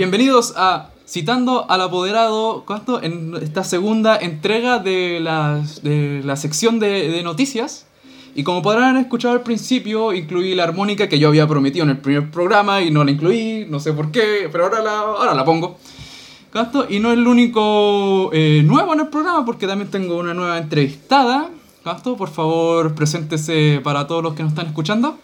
Bienvenidos a Citando al Apoderado, ¿cuánto? En esta segunda entrega de la, de la sección de, de noticias. Y como podrán escuchar al principio, incluí la armónica que yo había prometido en el primer programa y no la incluí, no sé por qué, pero ahora la, ahora la pongo. ¿Cuánto? Y no es el único eh, nuevo en el programa porque también tengo una nueva entrevistada. ¿Cuánto? Por favor, preséntese para todos los que nos están escuchando.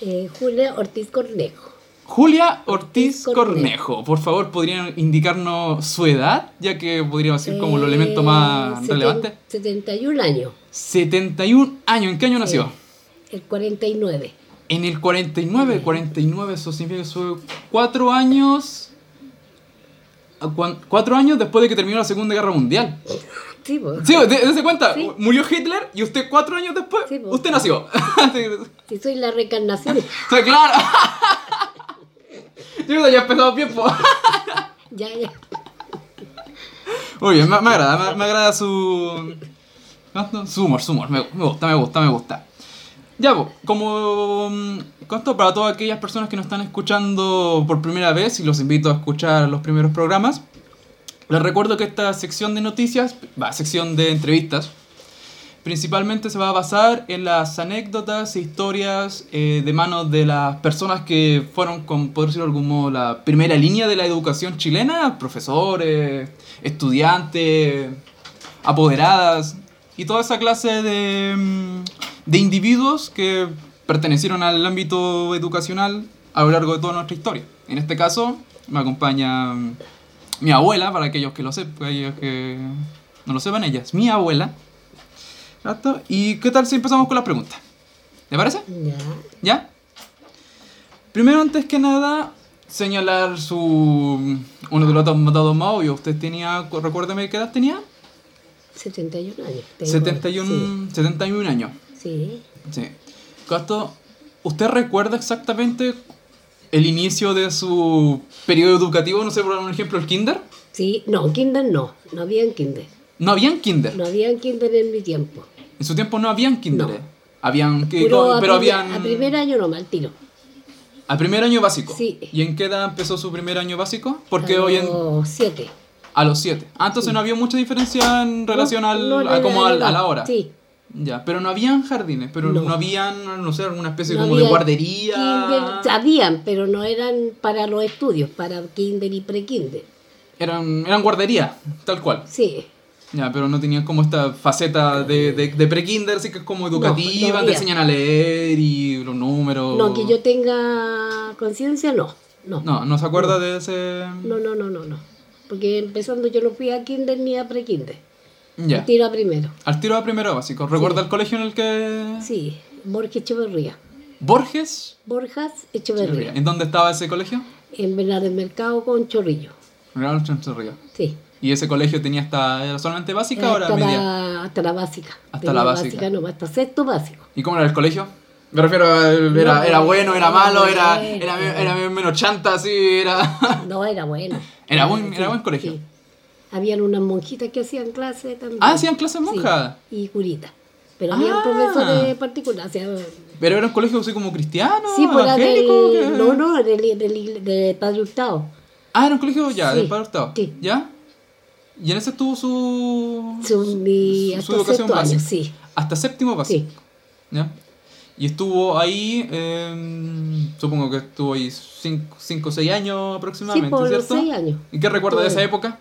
Eh, Julia Ortiz Cornejo. Julia Ortiz Cornejo. Por favor, ¿podrían indicarnos su edad? Ya que podríamos decir como el Eh, elemento más seten- relevante. 71 años, 71 años. ¿En qué año nació? el 49. En el 49. 49, eso significa que fue 4 años. ¿a cuán- Cuatro años después de que terminó la Segunda Guerra Mundial. Sí, pues. Sí, dése cuenta, Sí. murió Hitler y usted cuatro años después, Sí, usted nació. Si soy la reencarnación. Sí, claro. Yo ya empezamos bien, po. ya, ya. Muy bien, me, me agrada, me, me agrada su. Su humor, su humor. Me, me gusta, me gusta, me gusta. Ya, pues, como. mm. Para todas aquellas personas que nos están escuchando por primera vez, y los invito a escuchar los primeros programas, les recuerdo que esta sección de noticias, va, sección de entrevistas, principalmente se va a basar en las anécdotas e historias eh, de manos de las personas que fueron, con, por decirlo de algún modo, la primera línea de la educación chilena, profesores, estudiantes, apoderadas y toda esa clase de, mm, de individuos que pertenecieron al ámbito educacional a lo largo de toda nuestra historia. En este caso me acompaña mm, mi abuela, para aquellos que lo sepan, aquellos que no lo sepan, ella es mi abuela. ¿Exacto? ¿Y qué tal si empezamos con las preguntas? ¿Le parece? Ya. ¿Ya? Primero, antes que nada, señalar su. Uno de los datos más obvios. Usted tenía. Recuérdeme qué edad tenía. 71 años. tengo. 71, 71 años. Sí. sí. Sí. ¿usted recuerda exactamente el inicio de su periodo educativo? No sé, por ejemplo, el kinder. Sí, no, kinder no. No habían kinder. No habían kinder. No habían kinder en mi tiempo. En su tiempo no habían kinder. No. Habían. que- pero habían. A primer año no, mal tiro. A primer año básico. Sí. ¿Y en qué edad empezó su primer año básico? Porque A hoy en. los siete. A los 7. Ah, entonces no había mucha diferencia en relación No, al, no, a como al- a la hora. Sí. Ya, pero no habían jardines, pero no, No. habían, no sé, alguna especie como de guardería. Kinder, habían, pero no eran para los estudios, para kinder y pre-kinder. Eran, eran guardería, tal cual. Sí. Ya, pero no tenían como esta faceta de, de, de pre-kinder, así que es como educativa, no te enseñan a leer y los números. No, que yo tenga conciencia, no. No. No, no se acuerda de ese. No, no, no, no, no. Porque empezando yo no fui a kinder ni a pre-kinder. Ya. Tiro a primero. Al tiro de primero básico. ¿Recuerda el colegio en el que. Sí, Borges Echeverría. Borges? Borjas Echeverría. ¿En dónde estaba ese colegio? En Bernardo del Mercado con Chorrillo. Real Chanchorrillo. Sí. ¿Y ese colegio tenía hasta era solamente básica o era hasta, media? la, hasta la básica. Hasta Tenía la básica. no, hasta sexto básico. ¿Y cómo era el colegio? Me refiero a era, No, era bueno, era era malo, era, era, era menos chanta, así, era. No, era bueno. Era buen- Sí, era buen colegio. sí. Habían unas monjitas que hacían clase también. Ah, hacían clases Sí, monjas. y curitas. Pero habían Ah. profesores particulares. o sea, Pero era un colegio así como cristiano, sí, pues era del, evangélico. ¿qué? no, no, del, del, del Padre Hurtado. Ah, era un colegio ya, del Padre Hurtado. sí. ¿Ya? Y en ese estuvo su. Su, su- educación básica. sí. Hasta séptimo básico. Sí. ¿Ya? Y estuvo ahí, eh, supongo que estuvo ahí 5 o 6 años Sí, aproximadamente, los ¿cierto? seis años. ¿Y qué recuerda de esa época?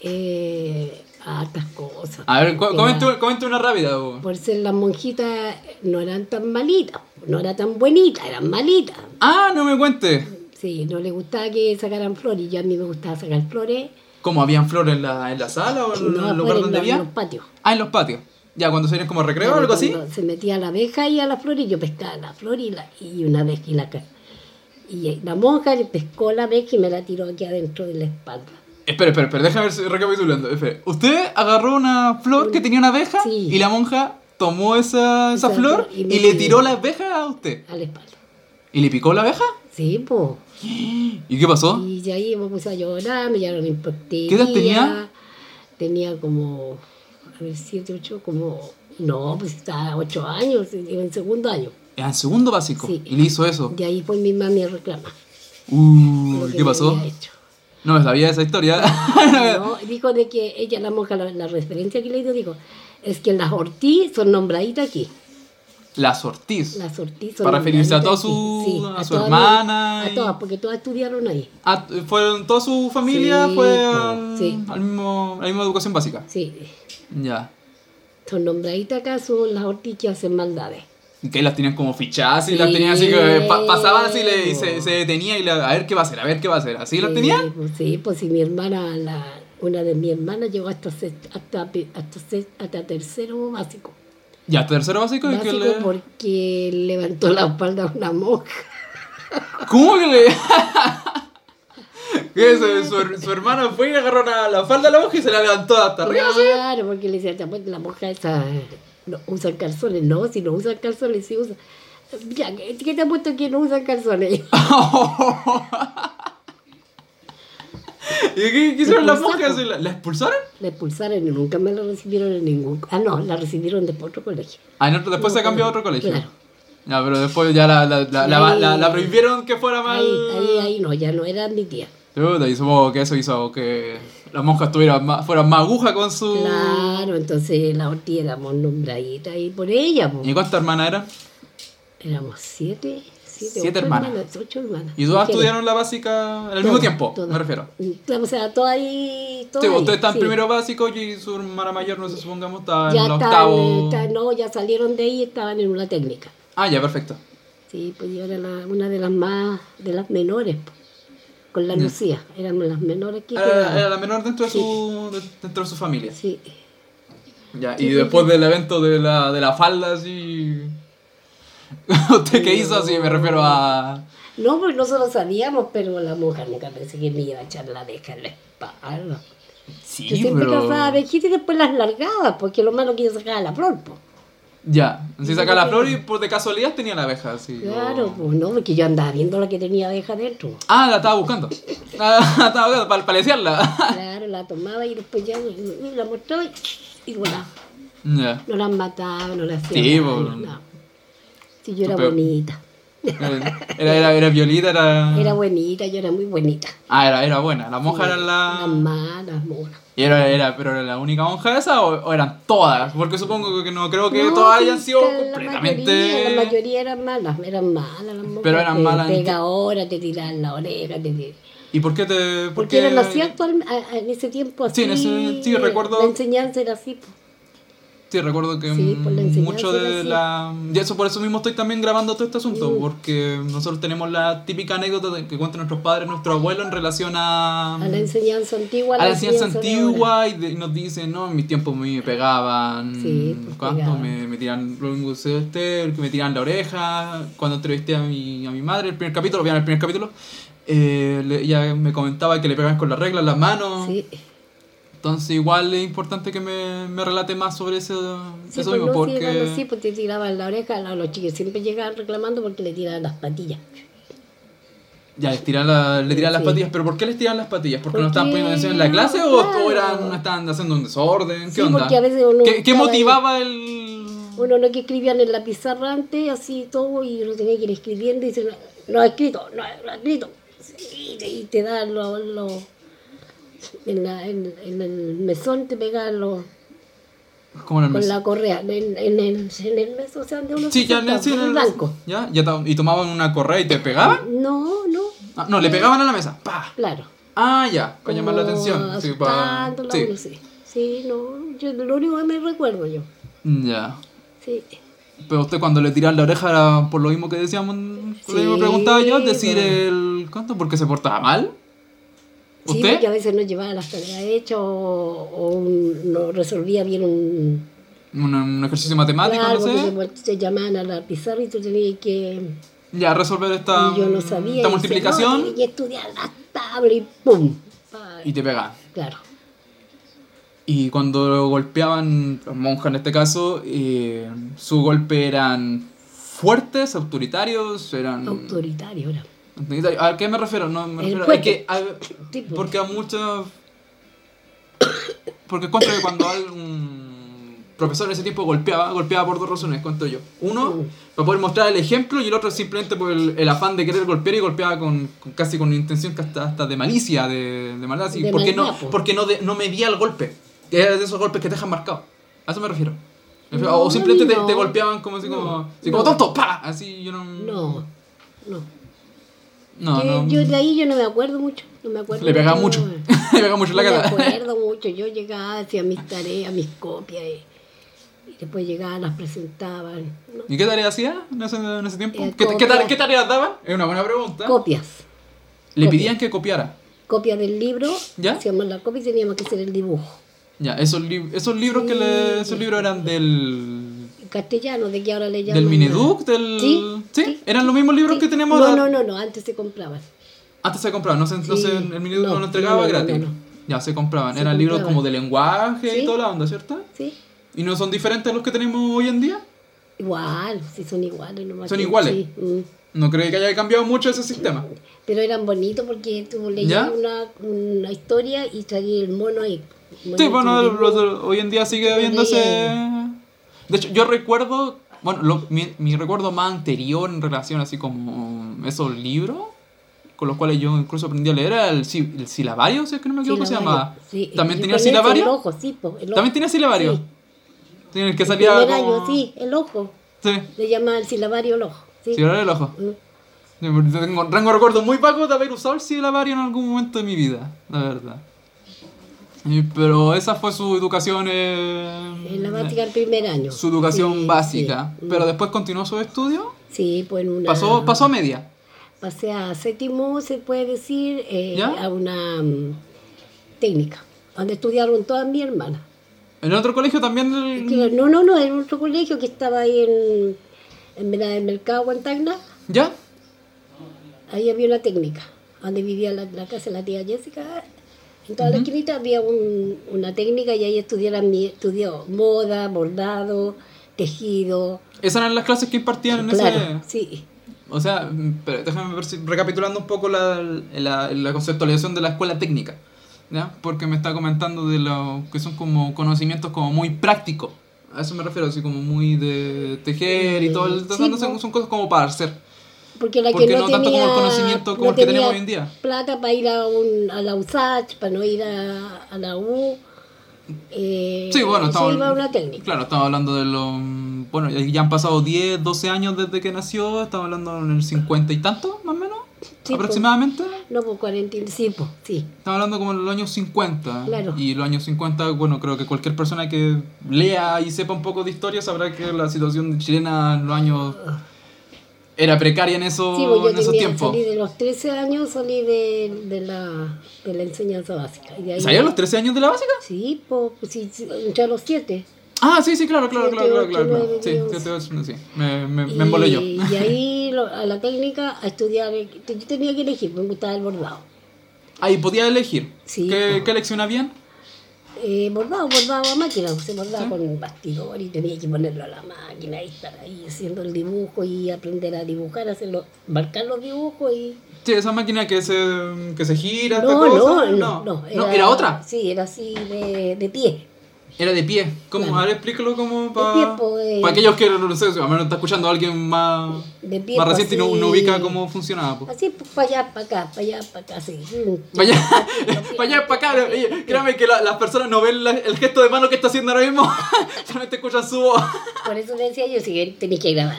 Eh, hartas cosas. A ver, comente, una rápida. bo. Por ser las monjitas no eran tan malitas, no eran tan bonitas, eran malitas. Ah, no me cuente. Sí, no les gustaba que sacaran flores, y yo a mí me gustaba sacar flores. ¿Cómo habían flores en la, en la sala o en no, el lugar donde los- en había? los patios. Ah, en los patios. Ya, cuando salían como recreo o algo así. Se metía la abeja y a la flor y yo pescaba la flor y, la, y una abeja y la Y la monja pescó la abeja y me la tiró aquí adentro de la espalda. Espera, espera, espera, déjame ver si recapitulando. Espera. Usted agarró una flor que tenía una abeja Sí. y la monja tomó esa, esa Esa flor y y, le tiró la abeja a usted. A la espalda. ¿Y le picó la abeja? Sí, pues. ¿Y qué pasó? Y de ahí me puse a llorar, me llevaron inspectoría. ¿Qué edad tenía? Tenía como, a ver, siete, ocho, como, no, pues estaba ocho años, en segundo año. En segundo básico. Sí. Y le hizo eso. De ahí fue mi mami a reclamar. Uh, ¿Qué pasó? No me sabía esa historia. No, dijo de que ella, la monja, la, la referencia que le dio, dijo, es que las Ortiz son nombraditas aquí. Las Ortiz. Las Ortiz Para referirse a toda su-. Sí, a su hermana A todas, porque todas estudiaron ahí. Ah, fueron toda su familia Sí, fue al, sí. al mismo, a la misma educación básica. Sí, Ya. son nombraditas acá, son las Ortiz que hacen maldades. Que las tenían como fichadas y las tenían así que pa- pasaban así le- y se, se detenía y la- a ver qué va a hacer, a ver qué va a hacer. ¿Así las tenían? pues, sí, pues si mi hermana, la, una de mis hermanas llegó hasta, hasta, hasta tercero básico. Ya, tercero básico y que Básico le... porque levantó la espalda a una monja. ¿Cómo que le.? ¿Qué es? Su, su hermano fue y agarró la, la falda a la hoja y se la levantó hasta arriba. Claro, porque le decía, "Te apuesto, la monja esa no usan calzones. No, si no usan calzones, sí usan. Ya, ¿qué qué te ha puesto que no usan calzones? ¿Y qué, qué hicieron las monjas? ¿La, la expulsaron? La expulsaron y nunca me la recibieron en ningún... Ah, no, la recibieron después de otro colegio. Ah, otro- después se No, cambió a otro colegio. claro. Ya, pero después ya la, la, la, la, Ahí- la- la prohibieron que fuera más. Ahí, ahí, ahí no, ya no era mi tía. Y supongo que eso hizo que las monjas tuvieran más, fueran más agujas con su. Claro, entonces la Ortiz éramos nombraditas ahí por ella. po. ¿Y cuántas hermanas eran? Éramos siete, siete, hermanas. Ocho hermanas. ¿Y todas estudiaron la básica al mismo tiempo? todas. Me refiero. O sea, todas ahí. Todas Sí, ustedes están sí. primero básico y su hermana mayor, no sé, supongamos, estaba Ya en el están, octavo. no, ya salieron de ahí y estaban en una técnica. Ah, ya, perfecto. Sí, pues yo era la- una de las más, de las menores, con la. Lucía. Éramos las menores que Era, quedaban. era la menor dentro de, su, de- dentro de su familia. Sí. Ya, y sí, después sí. del evento de la, de la falda, así. ¿Usted qué hizo? Así me refiero a. No, pues nosotros sabíamos, pero la mujer nunca pensé que me iba a echar la abeja en la espalda. Sí, Yo siempre pero. cazaba abejitas y después las largaba, porque lo malo que yo sacaba la flor, po. Ya, si saca la flor y por de casualidad tenía la abeja, así. Claro, o- pues no, porque yo andaba viendo la que tenía abeja dentro. Ah, la estaba buscando. Ah, la estaba buscando para paleciarla. Claro, la tomaba y después ya la mostraba y, y voilà. Ya. No las mataba, no las hacía Sí, pues. no. Sí, yo era Pero- bonita. Era, era, era violita, era. Era bonita, yo era muy bonita. Ah, era, era buena. Las monjas eran Las la. malas, monas. ¿Y era, era, pero era la única monja esa o, o eran todas? Porque supongo que no creo que No, todas sí, hayan sido la completamente. Mayoría, la mayoría eran malas, eran malas las monjas. Pero eran te malas en Pega qué- ahora, te tiran la oreja, te tiran. ¿Y por qué te.? por Porque qué- era así actual, en ese tiempo así. Sí, en ese- sí, recuerdo- La enseñanza era así. pues. Sí, recuerdo que Sí, enseñanza mucho de la... Y eso por eso mismo estoy también grabando todo este asunto, Mm. porque nosotros tenemos la típica anécdota de que cuentan nuestros padres, nuestros abuelos en relación a... A la enseñanza antigua. a la enseñanza antigua y, de- y nos dicen, no, en mis tiempos me pegaban, Sí, pues. Me, me tiran, que me tiran la oreja, cuando entrevisté a mi, a mi madre, el primer capítulo, vean el primer capítulo, eh, ella me comentaba que le pegaban con la regla en las manos, Sí, entonces igual es importante que me, me relate más sobre eso, sí eso pues mismo, no, sí, porque... así, pues te tiraban la oreja, la- los chicos siempre llegaban reclamando porque le tiraban las patillas. Ya, les tiran, la- le tiran las Sí. patillas, pero ¿por qué les tiran las patillas? ¿Porque no estaban poniendo atención en la clase o, claro. eran, estaban haciendo un desorden? ¿Qué Sí, onda? porque a veces uno ¿Qué, qué motivaba el...? Uno no que escribían en la pizarra antes, así todo, y uno tenía que ir escribiendo y dice, no, no ha escrito, no, no ha escrito. Sí, y te dan los... los en, la- en- en el mesón te pegan los, ¿Cómo en el con mes? la correa, en, en, el, en el mesón, o sea, donde uno Sí, se ya en sienta, sí, en en el banco. ¿Ya? ¿Ya ¿Y tomaban una correa y te pegaban? No, no, Ah, no, le pegaban a la mesa. ¡Pah! claro. Ah, ya, para llamar la Como atención. Sí, pa- sí. uno sí. Sí, no, yo lo único que me recuerdo yo. Ya. Sí. Pero usted cuando le tiran la oreja era por lo mismo que decíamos, Sí, preguntaba yo, decir, bueno. el... ¿Cuánto? ¿Porque se portaba mal? Sí, porque a veces no llevaba las tareas hechas o, no resolvía bien un... Un, un ejercicio matemático, Claro, no sé. te, llamaban a la pizarra y tú tenías que... Ya, resolver esta, y yo no sabía. esta y multiplicación dice, no, tienes que estudiar las tablas y ¡pum! Y te pegan. Claro. Y cuando golpeaban, los monjas en este caso, eh, su golpe eran fuertes, autoritarios, eran... Autoritario era. ¿A qué me refiero? No, me El refiero a que... porque a muchos... Porque encuentro que cuando algún profesor en ese tiempo golpeaba, golpeaba por dos razones, cuento yo. Uno, Mm. para poder mostrar el ejemplo, y el otro simplemente por el, el afán de querer golpear y golpeaba con, con- casi con intención que hasta, hasta de malicia, de, de maldad, así, De porque, no, po. porque no, de- no medía el golpe. Era de esos golpes que te dejan marcado. A eso me refiero. No, o simplemente te, no. te golpeaban como así como, así como tonto, pa, así yo no. No, no. No, yo, no. yo de ahí yo no me acuerdo mucho. No me acuerdo Le pegaba mucho. mucho. Le pegaba mucho la No me cara. acuerdo mucho. Yo llegaba, hacía mis tareas, mis copias. Y, y después llegaba, las presentaban. ¿no? ¿Y qué tarea hacía en ese, en ese tiempo? Eh, ¿Qué, qué, copia. tare- qué tareas daban? Es una buena pregunta. Copias. Le copia. pedían que copiara. Copia del libro. ¿Ya? Hacíamos la copia y teníamos que hacer el dibujo. Ya, esos, lib- esos libros que le, esos libros eran del castellano, de que ahora le llaman. del Mineduc, del Sí, sí. eran los mismos libros que tenemos No, no, no, no, antes se compraban. antes se compraban, no se, no se- el Mineduc no, lo entregaba gratis. Ya se compraban, Se eran libros como de lenguaje y toda la onda, ¿cierto? ¿Sí? Y no son diferentes a los que tenemos hoy en día. Igual, sí son iguales. nomás Son que- iguales. sí, mm. No creo que haya cambiado mucho ese sistema. Pero eran bonitos porque tú leías una, una historia y traía el mono ahí. Sí, bueno, el hoy en día sigue habiendo ese... De hecho, yo recuerdo, bueno, lo- mi, mi recuerdo más anterior en relación así como esos libros, con los cuales yo incluso aprendí a leer, era el, el silabario, si es que no me equivoco, se llamaba. sí. ¿También tenía silabario? El ojo, sí, po, el ojo. ¿También tenía silabario? Sí. El que El primer como... sí, el ojo. Sí, Le llamaban el silabario el ojo. Sí. silabario del ojo. Mm. Tengo, tengo recuerdos muy vagos de haber usado el silabario en algún momento de mi vida, la verdad. Y- pero esa fue su educación... eh, En la básica el primer año. su educación Sí, básica. sí. Pero después continuó sus estudios. Sí, pues en una... Pasó, pasó a media. Pasé a séptimo, se puede decir, eh, a una mm, técnica, donde estudiaron todas mis hermanas. En otro colegio también. el- Que- No, no, no, en otro colegio que estaba ahí en, en Vena del Mercado, Guantagna. ¿Ya? Ahí había una técnica, donde vivía la, la casa de la tía Jessica. En toda la esquinita había un- una técnica y ahí estudiaron estudió moda, bordado, tejido. Esas eran las clases que impartían en Claro, ese. sí. O sea, mm, pero déjame ver si. Recapitulando un poco la, la, la conceptualización de la escuela técnica. ¿Ya? Porque me está comentando de lo que son como conocimientos como muy prácticos. A eso me refiero, así como muy de tejer y todo. El, Sí, son, son cosas como para hacer. Porque la Porque que no, no tanto tenía, como el conocimiento como no el que tenemos tenía hoy en día. plata para ir a, un, a la USACH, para no ir a, a la U. Eh, Sí, bueno, estamos, una técnica. Claro, estamos hablando de los... Bueno, ya han pasado 10, 12 años desde que nació, estamos hablando en el 50 y tanto, más o menos, Sí, aproximadamente. No, 40, y- sí, pues, sí. Estamos hablando como en los años 50. Claro. Y los años 50, bueno, creo que cualquier persona que lea y sepa un poco de historia sabrá que la situación chilena en los años... Era precaria en, eso, Sí, pues en esos tiempos. salí de los 13 años, salí de, de, la, de la enseñanza básica. Y de ahí, ¿Salía a los 13 años de la básica? Sí, pues, pues sí, a los 7. Ah, sí, sí, claro, claro, Siete, claro, claro, ocho, claro. nueve, Sí, siete, ocho, sí. Me, me, me embolé yo. Y ahí lo- a la técnica a estudiar, yo tenía que elegir, me gustaba el bordado. Ahí podía elegir. Sí, ¿Qué, pues. ¿Qué lección habían? Eh, bordado, bordado a máquina, se bordaba con un bastidor y tenía que ponerlo a la máquina y estar ahí haciendo el dibujo y aprender a dibujar, hacerlo, marcar los dibujos y... Sí, esa máquina que se, que se gira, No, esta no, cosa. no, no, ¿era otra? Sí, era así de, de pie. Era de pie. ¿Cómo? Claro. A ver, explícalo como De para... pie, pues, Para aquellos que, no sé, a lo mejor está escuchando a alguien más, De pie, más pues, reciente y no, no ubica cómo funcionaba. Pues. Así, pues, para allá, para acá, para allá, para acá. Mm. Para allá, para allá, para acá. Oye, créame que la- las personas no ven la- el gesto de mano que está haciendo ahora mismo. Solamente escuchan su voz. Por eso decía yo, si tenéis que grabar.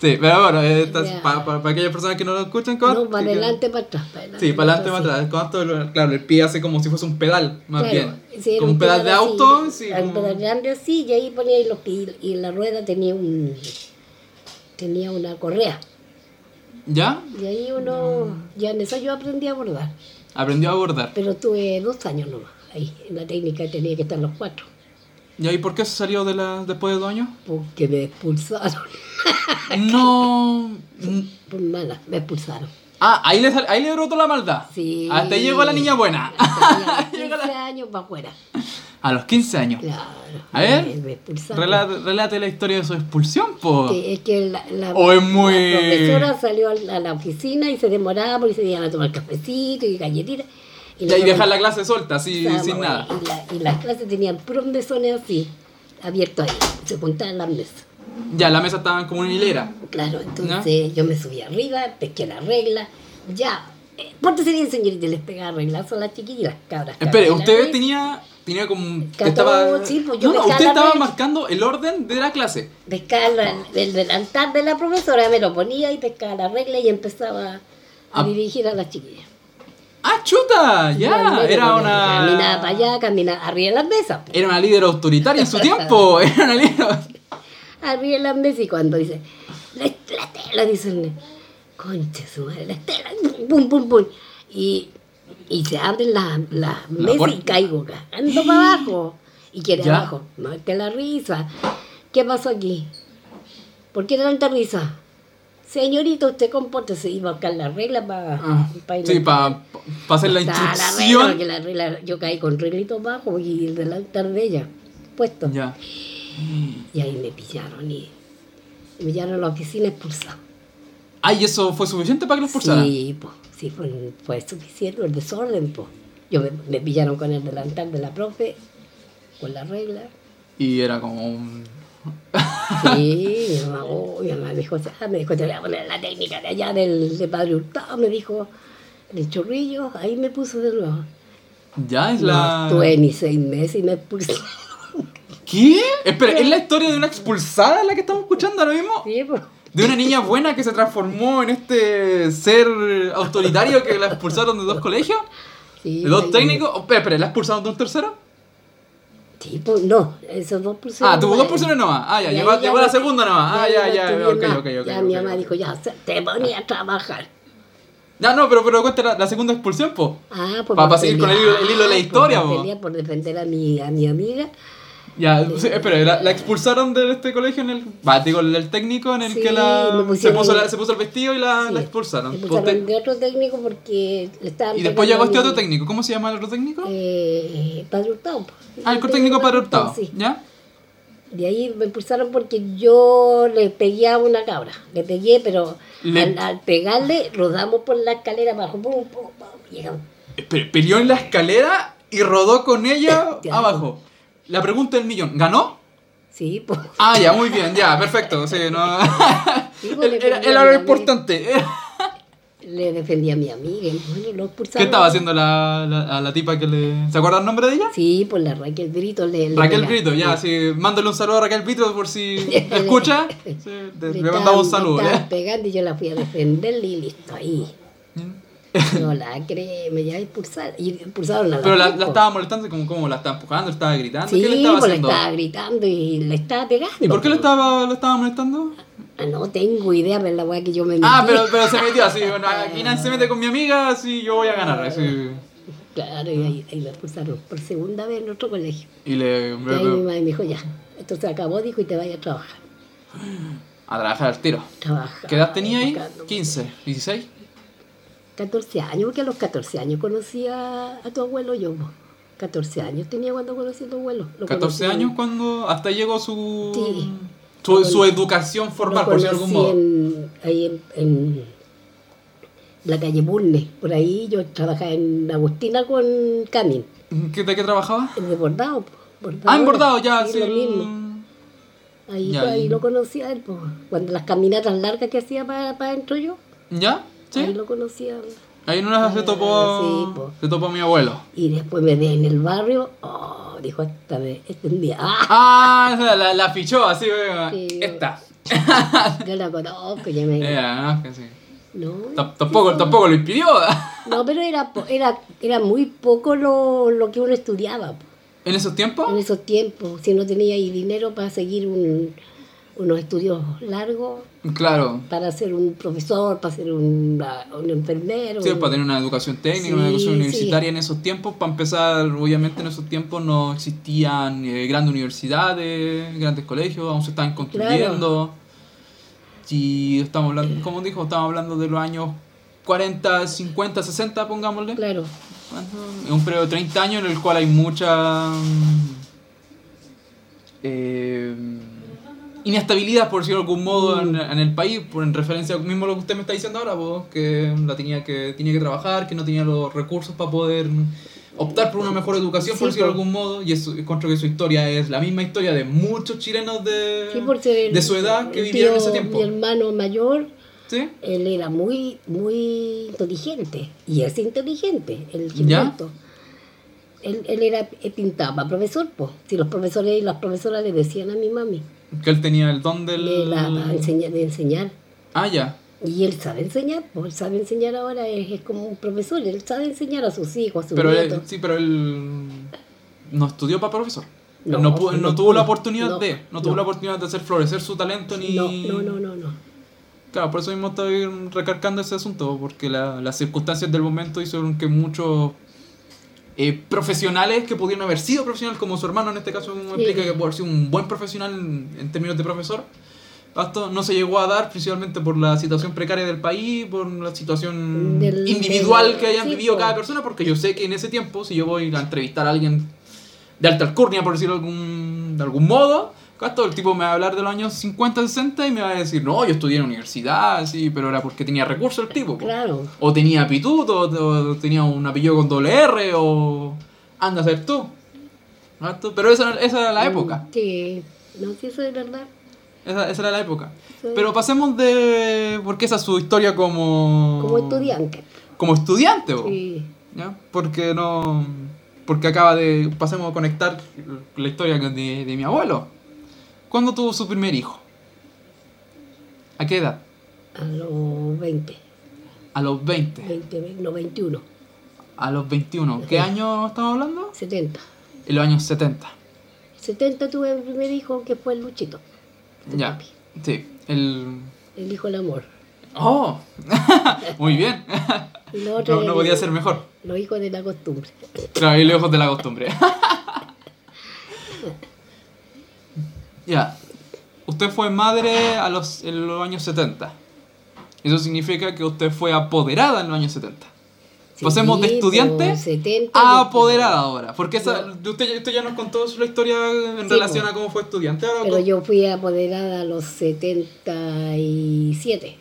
Sí, pero bueno, estas- Ya. para, para, para aquellas personas que no lo escuchan, ¿cómo? No, para adelante, para atrás. Para adelante, Sí, para adelante, para sí. atrás. Lo- claro, el pie hace como si fuese un pedal, más Claro, bien. sí, como un pedal de así, auto, sí. Como- grande así, y ahí ponía ahí los pies, y la rueda tenía un tenía una correa. ¿Ya? Y ahí uno, ya en eso yo aprendí a bordar. Aprendió a bordar. Pero tuve dos años nomás. Ahí, en la técnica tenía que estar los cuatro. ¿Y ahí por qué se salió de la, después de dos años? Porque me expulsaron. No. Por mala, me expulsaron. Ah, ahí le, ahí le brotó la maldad. Sí. Hasta ahí llegó la niña buena. Hasta tenía 15 años para afuera. A los 15 años. Claro. A ver, me-. Relate, relate la historia de su expulsión, po. Que es que la, la- O es muy- la profesora salió al- a la oficina y se demoraba porque se iban a tomar cafecito y galletitas. Y dejar la clase suelta, así, sin nada. Y, la- y las clases tenían puros mesones así. abierto ahí, se juntaban las mesas. Ya, la mesa estaba como en hilera. Claro, entonces yo me subí arriba, pesqué la regla, ya. Eh, Pórtese bien, señorita, y les pegaba reglazo a las chiquillas, cabras. Espere, cabras, usted la tenía, tenía como... Cató, estaba... sí, pues yo no, no, usted la estaba marcando el orden de la clase. Pescaba el, el delantal de la profesora, me lo ponía y pescaba la regla y empezaba a Ah. dirigir a las chiquillas. ¡Ah, chuta! Ya, era con- Caminaba para una... allá, caminaba arriba de las mesas. pues. Era una líder autoritaria en su tiempo. Era una líder... Arriba de las mesas y cuando dice, la, la tela, dice el nene, concha su madre, la tela, pum, pum, pum. Y, y se abren las las mesas puerta. y caigo cagando para abajo. Y quiere Ya. abajo, no es que la risa. ¿Qué pasó aquí? ¿Por qué tanta risa? Señorita, usted compórtese y buscar la regla para Ah, sí, para hacer la la regla, instrucción. la regla, yo caí con reglito bajo y el delantal de ella puesto. Ya. Y ahí me pillaron y me pillaron a la oficina expulsado. Ay, ¿eso fue suficiente para que lo expulsaran? Sí, pues, sí, fue, fue suficiente el desorden, pues. Yo me, me pillaron con el delantal de la profe, con la regla. Y era como un... Sí, mi mamá, oh, mi mamá me dijo, "Ah", me dijo, te voy a poner la técnica de allá del de Padre Hurtado, me dijo, el chorrillo, ahí me puso de nuevo. Ya es No la... estuve ni seis meses y me expulsé. ¿Qué? Espera, ¿es la historia de una expulsada la que estamos escuchando ahora mismo? Sí, pues. De una niña buena que se transformó en este ser autoritario que la expulsaron de dos colegios, Sí, de dos técnicos. Oh, espera, espera, ¿la expulsaron de un tercero? Sí, pues no, esos dos. Ah, tuvo dos nomás. pulseros nomás. Ah, ya, llegó, la segunda nomás. Ah, ya, ya, estudié ok, ok, ok. Ya mi mamá dijo, ya, te ponía a trabajar. Ya, no, pero, pero cuenta la, segunda expulsión, po. Ah, pues Pa- por pa seguir con el hilo- el hilo de la pelear, historia, po. por defender a mi, a mi amiga. Ya, sí, espera, la, la expulsaron de este colegio en el. Va, digo, el técnico en el Sí, que la. Se puso, la- se puso el vestido y la, Sí, la expulsaron. De otro técnico porque le estaban y después llegó este otro técnico. ¿Cómo se llama el otro técnico? Eh, Padre Hurtado. ah, el técnico para Hurtado. Sí. ¿Ya? De ahí me impulsaron porque yo le pegué a una cabra. Le pegué, pero Le- al, al pegarle rodamos por la escalera abajo. Pum, pum, pum, llegamos. Pe- Peleó en la escalera y rodó con ella abajo. La pregunta del millón: ¿ganó? Sí, pues. Ah, ya, muy bien, ya, perfecto. Sí, no. Sí, pues, era, lo importante. Le defendí a mi amiga y bueno, lo expulsaron. ¿Qué estaba haciendo la, la, a la tipa que le. ¿Se acuerda el nombre de ella? Sí, pues la Raquel Brito le. le Raquel Brito, ya, sí. Mándale un saludo a Raquel Brito por si escucha. Sí, Le le mandamos un saludo. ¿eh? pegando y yo la fui a defenderle y listo, ahí. No la cree, me ya expulsaron. Expulsaron a la Pero la, la estaba molestando, como, como la estaba empujando, le estaba gritando. Sí, ¿Qué le estaba pues le haciendo? estaba gritando y le estaba pegando. ¿Y por qué le estaba, le estaba molestando? Ah, No tengo idea, pero la weá que yo me Ah, metí. pero, pero se metió así. Bueno, aquí nadie se mete con mi amiga, así yo voy a ganar. Así. Claro, y ahí, ahí me expulsaron por segunda vez en otro colegio. Y le. Y ahí mi madre me dijo, ya, esto se acabó, dijo, y te vayas a trabajar. A trabajar al tiro. Trabajar. ¿Qué edad tenía ahí? buscando- 15, 16. 14 años, porque a los 14 años conocí a, a tu abuelo yo. po. 14 años tenía cuando conocí a tu abuelo. Lo 14 conocí- años cuando hasta llegó su. Sí. Su, su educación formal, por de algún modo. en- ahí en, en la calle Bulne. Por ahí yo trabajaba en Agustina con Camin. ¿Qué, ¿De qué trabajaba? En de bordado. po, Ah, en bordado, ya, sí. sí. Lo mismo. Ahí, Ya, ahí y- lo conocí a él. po. Cuando las caminatas largas que hacía para, para adentro yo, ¿Ya? Ahí ¿Sí? lo conocía. Ahí en una se topó. sí, se topó mi abuelo. Y después me ve en el barrio. Oh, dijo, esta vez, este un día. ¡Ah! Ah, la, la fichó así. Sí. Esta. Yo la conozco, ya me. Eh, no, que sí. No, Tampoco, tampoco lo impidió. no pero era, era, era muy poco lo, lo que uno estudiaba ¿En esos tiempos? en esos tiempos. Si no tenía ahí dinero para seguir un, unos estudios largos, Claro. para ser un profesor, para ser un, un enfermero. Sí, para tener una educación técnica, una educación sí. universitaria en esos tiempos. Para empezar, obviamente en esos tiempos no existían eh, grandes universidades, grandes colegios, aún se estaban construyendo. Y estamos hablando, como dijo, estamos hablando de los años 40, 50, 60, pongámosle. Claro. Es un periodo de 30 años en el cual hay mucha eh, inestabilidad, por decirlo de algún modo, en, en el país, por en referencia mismo a lo que usted me está diciendo ahora, vos, que la tenía que tenía que trabajar, que no tenía los recursos para poder optar por una mejor educación, Sí, por decirlo de algún modo, y eso, encuentro que su historia es la misma historia de muchos chilenos de, Sí, el- de su edad que vivieron tío, ese tiempo. Mi hermano mayor, ¿Sí? él era muy, muy inteligente. Y es inteligente, el. Gilberto. Él, él era pintaba, profesor, pues. Si los profesores y las profesoras le decían a mi mami Que él tenía el don del... de, la, enseñar, de enseñar. Ah, ya. Y él sabe enseñar, pues él sabe enseñar ahora, es, es como un profesor, él sabe enseñar a sus hijos, a sus Pero él, sí, pero él no estudió para profesor. No, No, pudo- no no, tuvo la oportunidad de, no tuvo la oportunidad de hacer florecer su talento ni... No, no, no, no, no. Claro, por eso mismo estoy recargando ese asunto, porque la- las circunstancias del momento hicieron que muchos eh, profesionales que pudieron haber sido profesionales, como su hermano en este caso, me Sí. explica que puede haber sido un buen profesional en, en términos de profesor, esto no se llegó a dar principalmente por la situación precaria del país, por la situación Del- individual del- que hayan sí, vivido cada persona, porque yo sé que en ese tiempo, si yo voy a entrevistar a alguien de alta alcurnia, por decirlo de algún, de algún modo, Gasto, el tipo me va a hablar de los años 50, 60 y me va a decir, no, yo estudié en la universidad, sí, pero era porque tenía recursos el tipo. po. Claro. O tenía pituto, o, o tenía un apellido con doble R, o anda a ser tú. ¿Gasto? Pero esa, esa era la época. Sí, no, sí, eso es verdad. Esa, esa era la época. Sí. Pero pasemos de... Porque esa es su historia como... Como estudiante. Como estudiante, po. Sí. ¿ya? Porque no. Porque acaba de. Pasemos a conectar la historia de, de mi abuelo. ¿Cuándo tuvo su primer hijo? ¿A qué edad? A los 20, A los 20. 20, no, 21, A los 21. ¿Qué año estamos hablando? 70. En los años 70. 70 tuve el primer hijo que fue el Luchito, Ya. papi. Sí. El. el hijo del amor. ¡Oh! Muy bien. No, no podía ser mejor. Los hijos de la costumbre. Claro, y lejos de la costumbre. ya. Usted fue madre a los, en los años 70. Eso significa que usted fue apoderada en los años 70. Pasemos de Sí, estudiante pues, 70 a yo- apoderada ahora. Porque esa, usted, usted ya nos contó la historia en Sí, relación pues. a cómo fue estudiante. Ahora, Pero ¿cómo- yo fui apoderada a los 77.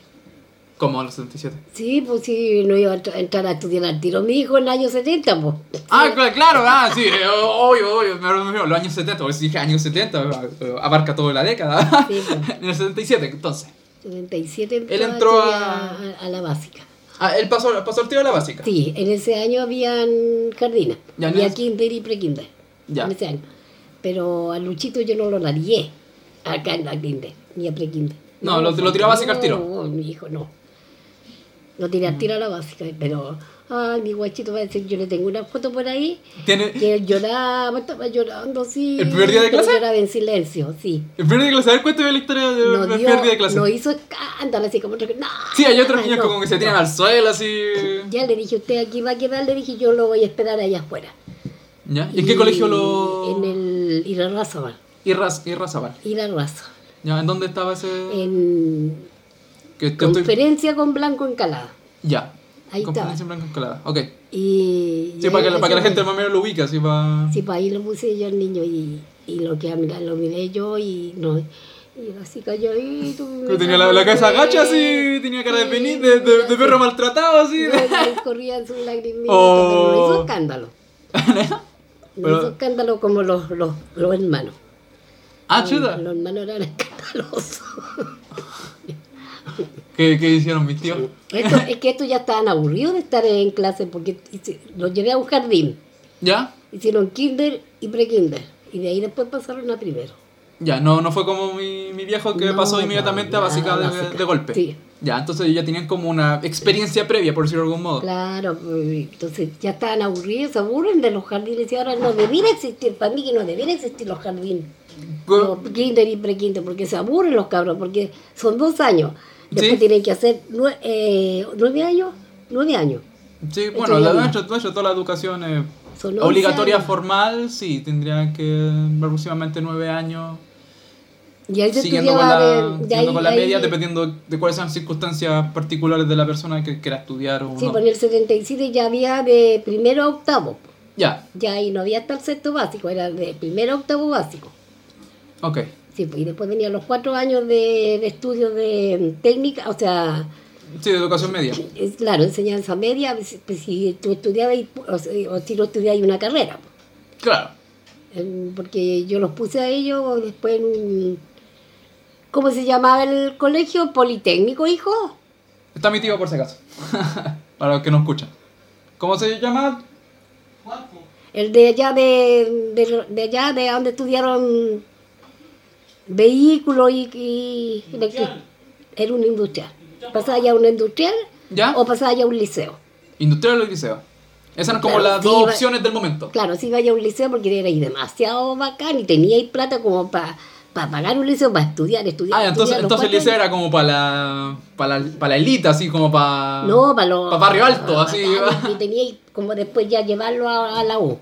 ¿Cómo a los 77? Sí, pues sí, no iba a entr- entrar a estudiar al tiro. Mi hijo en el año 70, pues. Ah, cl- claro, ah, sí, eh, obvio, obvio, me los años 70, porque si dije años 70, eh, abarca toda la década. Sí, pues. en el 77, entonces. 77 entró, Él entró a, a- a, a la básica. Ah, él pasó, pasó el tiro de la básica. Sí, en ese año habían jardines. Ya, había en kinder y pre-kinder. Ya. En ese año. Pero a Luchito yo no lo largué acá en la kinder, ni a pre-kinder. No, lo- lo tiró a básica al tiro. No, mi hijo no. Lo tiré al tiro a la básica, pero... Ay, mi guachito va a decir, yo le tengo una foto por ahí, ¿Tiene, que él lloraba, estaba llorando así. ¿El primer día de clase? Lloraba en silencio, sí. el primer día de clase, a ver, cuéntame la historia del No, dio, primer día de clase. no hizo escándalo, así como... que, No, sí, hay otros niños no, como que se tiran no. al suelo, así. Ya le dije, usted aquí va a quedar, le dije, yo lo voy a esperar allá afuera. ¿Ya? ¿Y en qué colegio lo...? En el Irarrázaval. Irras, Irrazabal. Irarrázaval. ¿Ya? ¿En dónde estaba ese...? En que, que estoy... conferencia con Blanco Encalada. Ya. Ahí Conferencia en blanco escalada. Ok. Y, Sí, para que, ahí para que la gente más o menos lo ubica, así para... Sí, para ahí lo puse yo al niño y, y lo que mira, lo miré yo y no. Y así calladito. Que tenía la, la cabeza agacha así, tenía cara de, peni- de, de, de perro maltratado así. Corrían sus lagrimitas, Oh. pero no hizo escándalo. No Pero- hizo escándalo como los, los, los hermanos. ah, chuta. Los hermanos eran escandalosos. ¿Qué, ¿Qué hicieron mis tíos? Esto- es que estos ya estaban aburridos de estar en clase porque los llevé a un jardín. ¿Ya? Hicieron kinder y pre-kinder. Y de ahí después pasaron a primero. Ya, no, no fue como mi, mi viejo que No, pasó inmediatamente a no, básica a de, básica. de golpe. Sí. Ya, entonces ya tenían como una experiencia previa, por decirlo de algún modo. Claro, pues, entonces ya estaban aburridos, se aburren de los jardines y ahora no debiera existir, para mí que no debiera existir los jardines. Co- Los kinder y pre-kinder, porque se aburren los cabros, porque son dos años. Después Sí. tienen que hacer nue- eh, nueve años, nueve años. Sí, bueno, la, nuestra, toda la educación eh, obligatoria años. formal, sí, tendrían que aproximadamente nueve años, Y ahí se siguiendo con la, de, de siguiendo ahí- con la ahí- media, dependiendo de cuáles sean las circunstancias particulares de la persona que quiera estudiar o Sí, no. en el 77 ya había de primero a octavo. Ya, Ya ahí no había hasta el sexto básico, era de primero a octavo básico. ok. Sí, pues, y después venían los cuatro años de, de estudios de técnica, o sea, Sí, de educación media. Claro, enseñanza media, pues, pues, si tú estudiabas o, si- o si no estudiabas una carrera. Claro. En- Porque yo los puse a ellos después en un... ¿Cómo se llamaba el colegio? ¿Politécnico, hijo? Está mi tío por si acaso. Para los que no escuchan. ¿Cómo se llama? El de allá de, de, de allá de donde estudiaron vehículos y, y era un industrial. ¿Pasaba ya a un industrial ¿Ya? o pasaba ya a un liceo? Industrial o liceo. Esas eran como Claro, las dos opciones del momento. Claro, si iba ya a un liceo porque era ahí demasiado bacán y tenía ahí plata como para pagar un liceo, para estudiar, estudiar. Ah, entonces, estudiar entonces el liceo años. era como para la, para la, para la élite, así como para... No, para los... pa' barrio alto, así. Y tenía como después ya llevarlo a, a la U.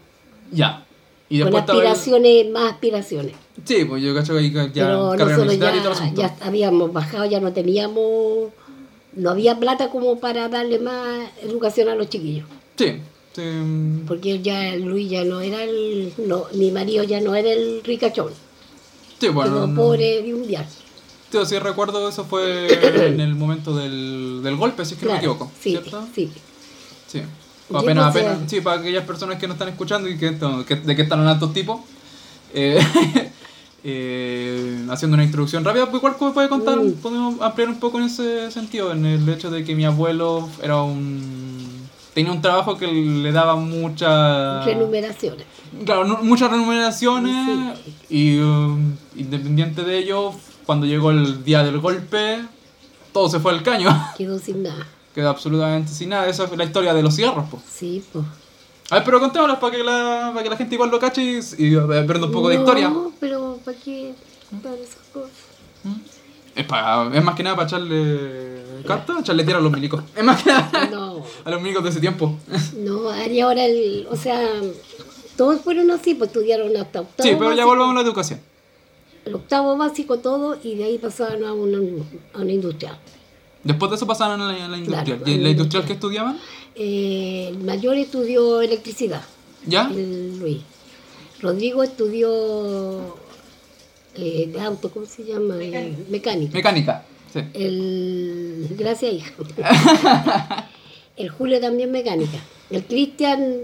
Ya. Y Con después estaba el- aspiraciones, más aspiraciones. Sí, pues yo cacho que ahí ya Pero nosotros ya, ya habíamos bajado, ya no teníamos, no había plata como para darle más educación a los chiquillos. Sí, sí. Porque ya Luis ya no era el, no, mi marido ya no era el ricachón, Sí, bueno. quedó pobre de un. Tío, sí recuerdo, eso fue en el momento del, del golpe, si es que no me equivoco. sí, ¿Cierto? sí. Sí. Apenas, apenas, sí, para aquellas personas que no están escuchando y que, esto- que- de qué están hablando estos tipos. Eh, eh, haciendo una introducción rápida, pues igual puede contar, Mm. podemos ampliar un poco en ese sentido, en el hecho de que mi abuelo era un tenía un trabajo que le daba mucha Renumeraciones. claro, no- muchas remuneraciones y um, independiente de ello, cuando llegó el día del golpe, todo se fue al caño. Quedó sin nada. Quedó absolutamente sin nada. Esa fue la historia de los cigarros, pues. Sí, pues. A ver, pero contémoslas para que la, para que la gente igual lo cache y, y aprenda un poco de historia. No, pero ¿para qué? Para esas cosas. Es, para, es más que nada para echarle carta, echarle tierra a los milicos. Es más que nada No. a los milicos de ese tiempo. No, y ahora el, o sea, todos fueron así, pues estudiaron hasta octavo. Sí, pero ya volvamos a la educación. El octavo básico todo y de ahí pasaron a una, a una industria. Después de eso pasaron a la, a la industrial. Claro, ¿Y la la industrial industrial. que estudiaban? Eh, el mayor estudió electricidad, ¿Ya? el Luis. Rodrigo estudió eh, de auto, ¿cómo se llama? Eh, mecánica. Mecánica. Sí. El gracias hija. el Julio también mecánica. El Cristian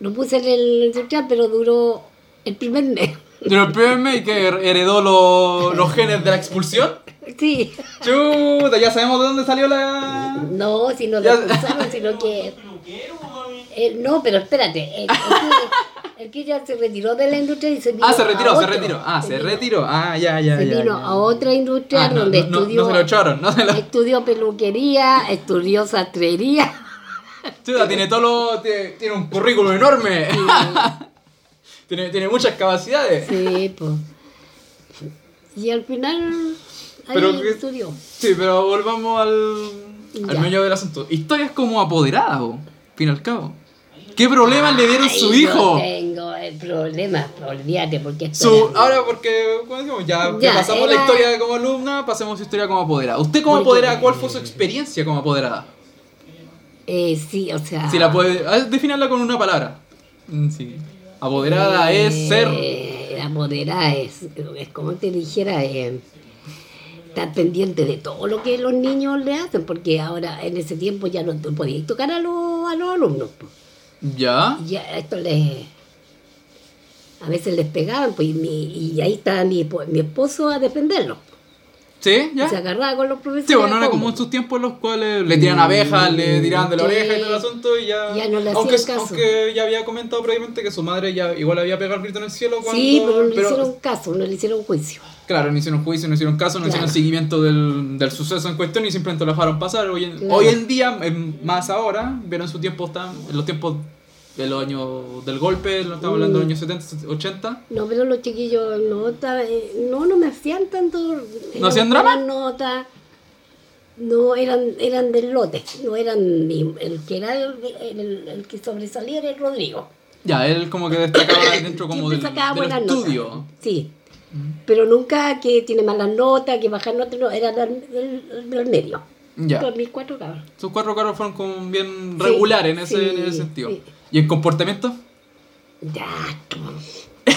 lo puse en el industrial, pero duró el primer mes. Pero el primer mes que heredó lo- los genes de la expulsión. Sí. Chuta, ya sabemos de dónde salió la. No, si no lo expulsaron, sino que. Eh, no, pero espérate. El, el, que- ya se retiró de la industria y se vino Ah, se a retiró, se otro. retiró. Ah, se vino- retiró. Ah, ya, ya, Se ya. vino ya. a otra industria Ah, no, donde no, no, estudió. No se lo echaron, no se lo. Estudió peluquería, estudió sastrería. Chuta, tiene todo lo. Tiene, tiene un currículum enorme. tiene, tiene muchas capacidades. Sí, pues. Y al final. Ahí Pero que- estudió. Sí, pero volvamos al. al meollo del asunto. Historias como apoderadas, po, fin al cabo. ¿Qué problemas le dieron su hijo? No el problema, olvídate, porque era- ahora porque ya, pasamos la historia como alumna, pasemos su historia como apoderada. ¿Usted como Porque- apoderada, cuál fue su experiencia como apoderada? Eh, sí, o sea. Si la puede, definirla con una palabra. Mm, Sí. Apoderada es ser. Eh, apoderada es, es como te dijera, eh, estar pendiente de todo lo que los niños le hacen, porque ahora en ese tiempo ya no podías tocar a los, a los alumnos. ¿Ya? Ya esto les. A veces les pegaban, pues, y, mi- y ahí estaba mi, po- mi esposo a defenderlos. ¿Sí? ¿Ya? Se agarraba con los profesores. Sí, bueno, no era como en sus tiempos en los cuales le tiran abejas, le tiraban de la oreja y todo el asunto y ya... Ya no le aunque, hacían caso. aunque ya había comentado previamente que su madre ya igual había pegado el grito en el cielo cuando... Sí, pero no le hicieron caso, no le hicieron juicio. Claro, no hicieron juicio, no hicieron caso, no Claro. hicieron seguimiento del, del suceso en cuestión y simplemente lo dejaron pasar. Hoy en, Claro. hoy en día, más ahora, pero en su tiempo están, en los tiempos de los años del golpe, no estamos hablando de Mm. los años 70, 80. No, pero los chiquillos no, eh, no, no me hacían tanto. ¿No hacían drama? No, eran, eran del lote, no eran ni el que era el, el- el que sobresalía era el Rodrigo. Ya, él como que destacaba dentro como del, estudio. notas. Sí. Pero nunca que tiene malas notas, que bajar notas, no, era del, del- medio. Ya. Con mis cuatro cabros. Sus cuatro carros fueron como bien Sí, regulares en ese, sí, en ese sentido. sí. ¿Y en comportamiento? Ya, tú.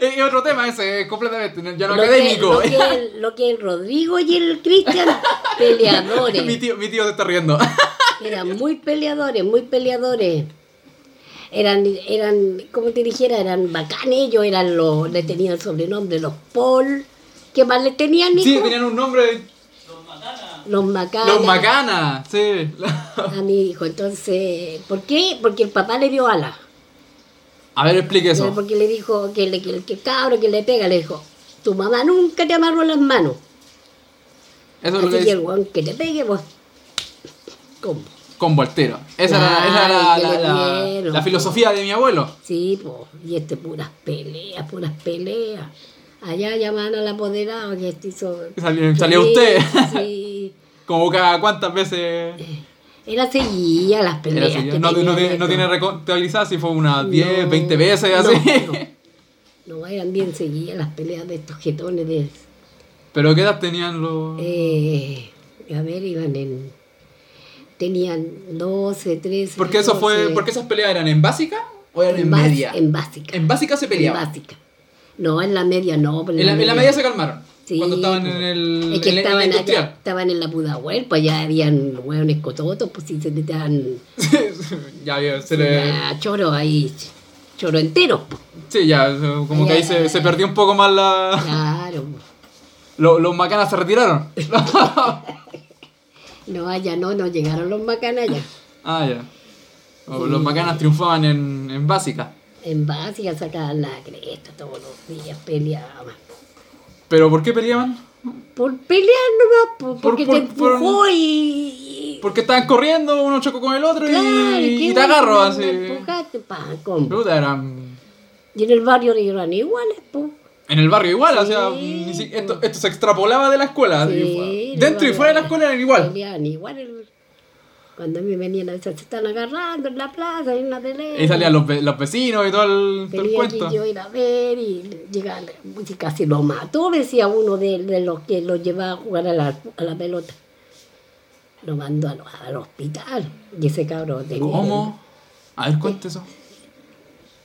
Es otro tema ese, completamente, ya no lo, que, académico. lo, que el, lo que el Rodrigo y el Cristian peleadores. mi, tío, mi tío se está riendo. Eran muy peleadores, muy peleadores. Eran, eran, como te dijera, eran bacanes. Ellos eran los, le tenían el sobrenombre los Paul. ¿Qué más le tenían, Sí, hijo? tenían un nombre. Los Macanas. Los Macana, sí. A mi hijo, entonces, ¿por qué? Porque el papá le dio alas. A ver, explique eso. Porque le dijo que, le, que el que cabro que le pega le dijo, tu mamá nunca te amarró las manos. Eso es lo Así que que el weón que te pegue, pues, ¿cómo? Con voltero. Esa era, esa era Ay, la, qué la- bien, la filosofía de mi abuelo. Sí, pues, y este puras peleas, puras peleas. Allá llaman al apoderado que este hizo... Salió usted. Sí. Como cada cuántas veces. Era seguía las peleas. que no, no, tiene, no tiene recontabilizada si fue unas 10, No, 20 veces así. No, eran bien seguidas las peleas de estos jetones de... Pero ¿qué edad tenían los.? Eh, a ver, iban en... Tenían 12, 13... ¿Por eso fue, 14. ¿Por qué esas peleas eran en básica o eran en, bas- media? En básica. En básica se En peleaba. básica. No, en la media no. En la, en la media se calmaron. Sí, cuando estaban pues. en el. Es que en, la- estaban estaban en la Pudahuel, pues ya habían hueones cototos, pues si se metían ya, ya, se le. ya, choro ahí, choro entero. pues. Sí, ya, como que ahí se, se perdió un poco más la. Claro. Los, los macanas se retiraron. No, allá no, no llegaron los macanas allá. ah, ya. O Los macanas triunfaban en, en básica. En básica sacaban la cresta todos los días, peleaban. ¿Pero por qué peleaban? Por pelear nomás, po, Por- porque por- te empujó y... Porque estaban corriendo, uno chocó con el otro y- Claro, y, qué te bueno, así. empujaste. Y en el barrio eran iguales, pues. En el barrio igual, o sea, esto, esto se extrapolaba de la escuela. Sí, Dentro y fuera de la escuela eran igual. Peleaban igual. el- Cuando a mí venían a veces se están agarrando en la plaza, en la tele. Ahí salían los, los vecinos y todo el, todo el cuento. yo ir a ver y llegar, y casi lo mató, decía uno de, de los que lo llevaba a jugar a la, a la pelota. Lo mandó al, al hospital. Y ese cabrón tenía. ¿Cómo? A ver, cuente eso.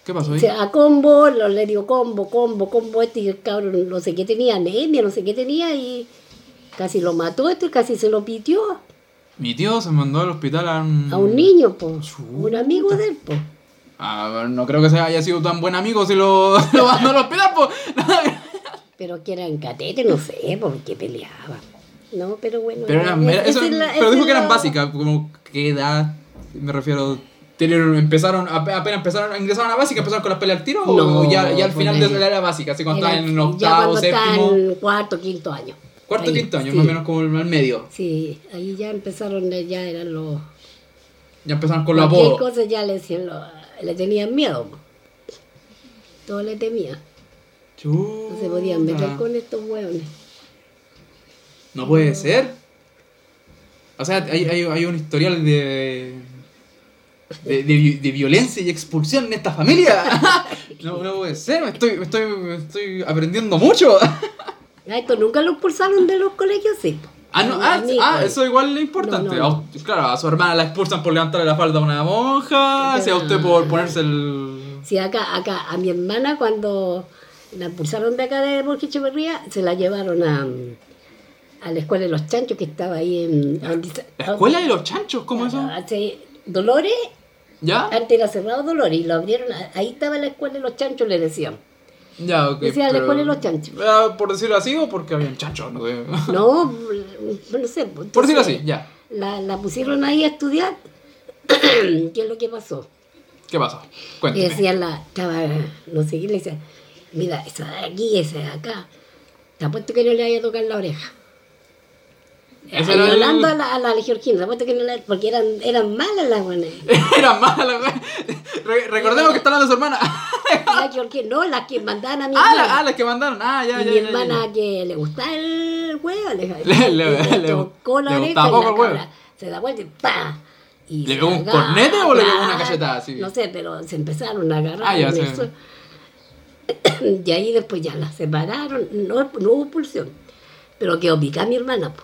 ¿Qué pasó O ahí? sea, a combo, lo, le dio combo, combo, combo este y el cabrón no sé qué tenía, anemia, no sé qué tenía y casi lo mató este, casi se lo pitió Mi tío se mandó al hospital a un... a un niño, po, Chuta. un amigo de él, po. A ver, no creo que se haya sido tan buen amigo si lo, lo mandó al hospital, pues. Pero que eran catete, no sé, porque peleaba. No, pero bueno. Pero, eran, esa era- eso- es la- pero esa dijo que eran la- básicas, como qué edad, me refiero. ¿Tienen- empezaron, ape- apenas empezaron, ingresaron a básica, empezaron con las peleas al tiro o No, ya, ya al final de la era básica, así cuando estaban en ya octavo, cuando estaba séptimo, cuarto, quinto año. Cuarto, Ahí, quinto año, sí. más o menos como al medio. Sí, ahí ya empezaron, ya eran los... Ya empezaron con los apodos. cosa ya le decían, lo- le tenían miedo. Todo le temía. No se podían meter Chuta. con estos hueones. No puede ser. O sea, hay, hay, hay un historial de, de, de, vi- de violencia y expulsión en esta familia. No, no puede ser, me estoy, me estoy, me estoy aprendiendo mucho. A esto nunca lo expulsaron de los colegios, sí. Ah, no, ah, ah, eso igual es importante. No, no. A- claro, a su hermana la expulsan por levantarle la falda a una monja, si a usted por ponerse el... Sí, acá, acá, a mi hermana cuando la expulsaron de acá de Borges Echeverría, se la llevaron a, a la escuela de los chanchos que estaba ahí en... ¿La escuela de los chanchos? ¿Cómo eso? Hace Dolores, ¿Ya? antes era cerrado Dolores, y lo abrieron, ahí estaba la escuela de los chanchos, le decían. Ya, ok. Decía la pero- escuela de los chanchos. Ah, ¿Por decirlo así o porque habían chanchos? No sé. No, no sé. pues, Por decirlo entonces, así, ya. La, la pusieron ahí a estudiar. ¿Qué es lo que pasó? ¿Qué pasó? Y Cuéntame. decía la, estaba, no sé qué, le decía, mira, esa de aquí, esa de acá, te apuesto que no le vaya a tocar la oreja. El- Hablando a la, a la Georgina, que no porque eran, eran malas las buenas. Era mala, güey. Re- recordemos que está hablando su hermana. La Georgina, no, las que mandaban a mi ah, hermana. la, ah, las que mandaron. Ah, ya, y ya. mi ya, ya. hermana que le gustaba el huevo, le, Le- le- le le- tocó la oreja y la cabra se da vuelta y ¡pa! Y ¿Le pegó un agarra- cornete o le pegó una cachetada así? No sé, pero se empezaron a agarrar. Ah, ya suelo. Y ahí después ya la separaron, no, no hubo pulsión. Pero quedó picada mi hermana. po.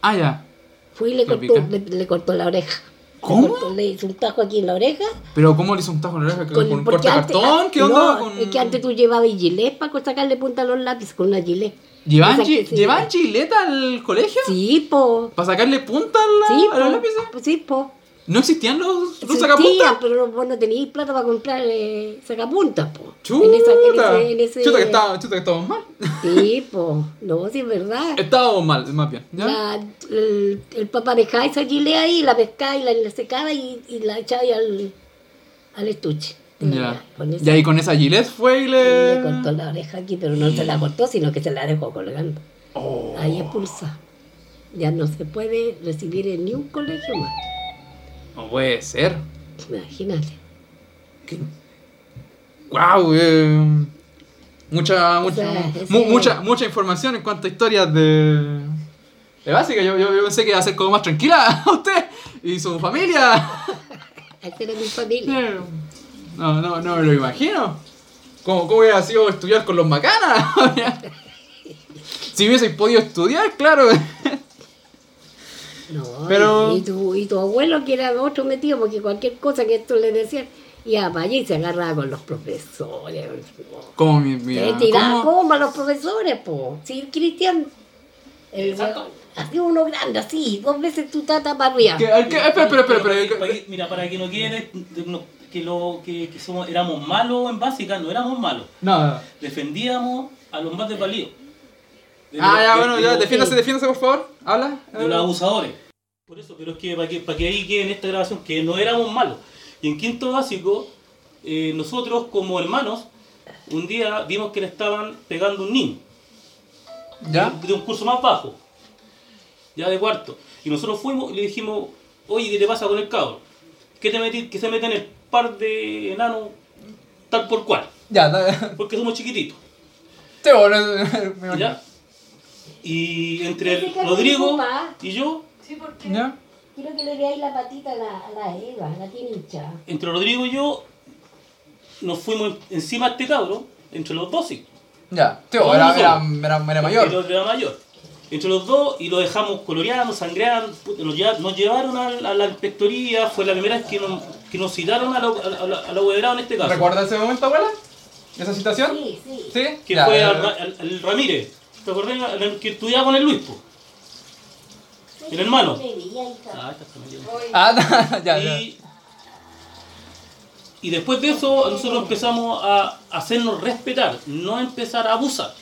Ah, ya. Fue y le ¿Quedó cortó, le, le cortó la oreja. ¿Cómo? Le, cortó- le hizo un tajo aquí en la oreja. Pero ¿cómo le hizo un tajo en la oreja? ¿Con, un porque antes- cortacartón? ¿Qué no, onda? con... Es que antes tú llevabas gilet para sacarle punta a los lápices con una gilet. ¿Llevan, gi- sí. ¿Llevan chileta al colegio? Sí, po. ¿Para sacarle punta a, la- Sí, a los lápices? Sí, po. ¿No existían los, los Existían, sacapuntas? pero no- vos no teníais plata para comprar eh, sacapuntas, po. Chuta, En esa- en ese- en ese- chuta, que estaba, chuta que estábamos mal. Sí, po. No, sí es verdad. Estábamos mal, más bien. ¿ya? La- el, el papá dejaba esa gilet ahí, la pescaba y la, la secaba y, y la echaba ahí al, al estuche. Ya. Con esa- Y ahí con esa gilet fue y y le... le cortó la oreja aquí, pero no se la cortó, sino que se la dejó colgando. Oh. Ahí expulsa. Ya no se puede recibir en ni un colegio más. No puede ser. Imagínate. Wow, eh, mucha, mucha, sea, mu- ese- mucha, mucha información en cuanto a historias de, de básica. Yo, yo, yo pensé que iba a ser como más tranquila a usted y su familia. Era mi familia. No, no, no me lo imagino. ¿Cómo, cómo hubiera sido estudiar con los macanas? si hubieseis podido estudiar, claro. No, Pero- y, tu, y tu abuelo que era otro metido, porque cualquier cosa que esto le decían, iba para allá y se agarraba con los profesores. Como mi, mi Se tiraba ¿cómo? como a los profesores, po. Sí, Cristian. El Así uno grande, así, dos veces tu tata para arriba. ¿Qué- qué- Espera, espera, mira, para que no quede no- que, lo, que, que somos, éramos malos en básica, no éramos malos. No. Defendíamos a los más desvalidos. De Ah, ya, bueno, de ya, defiéndase, defiéndase, por favor. Habla. de los abusadores. Por eso, pero es que para que, para que ahí quede en esta grabación que no éramos malos. Y en quinto básico, eh, nosotros como hermanos, un día vimos que le estaban pegando un niño. ¿Ya? De, de un curso más bajo. Ya de cuarto. Y nosotros fuimos y le dijimos, oye, ¿qué te pasa con el cabro? ¿Qué te metí, que se mete en el par de enanos tal por cual? Ya, da- Porque somos chiquititos. Sí, bueno, me imagino. ¿Ya? Y entre el Rodrigo y yo, ¿Ya? Quiero que le veáis la patita a la, a la Eva, la tiene hinchada. entre Rodrigo y yo, nos fuimos encima de este cabro, entre los dos, sí. Ya. Sí, No, era, era, era, era El mayor. otro era mayor. Entre los dos y lo dejamos coloreando, sangreando, nos, lleva- nos llevaron a, la- a la inspectoría, fue la primera vez que nos, que nos citaron a la, a la, a en este caso. ¿Recuerda ese momento, abuela? ¿Esa situación? Sí, sí. ¿Sí? Que Ya, fue al, Ra- al- al Ramírez, ¿te acordás? Que estudiaba con el Luis, po. El hermano. Ah, ya, ya. Y, y después de eso, nosotros empezamos a hacernos respetar, no empezar a abusar.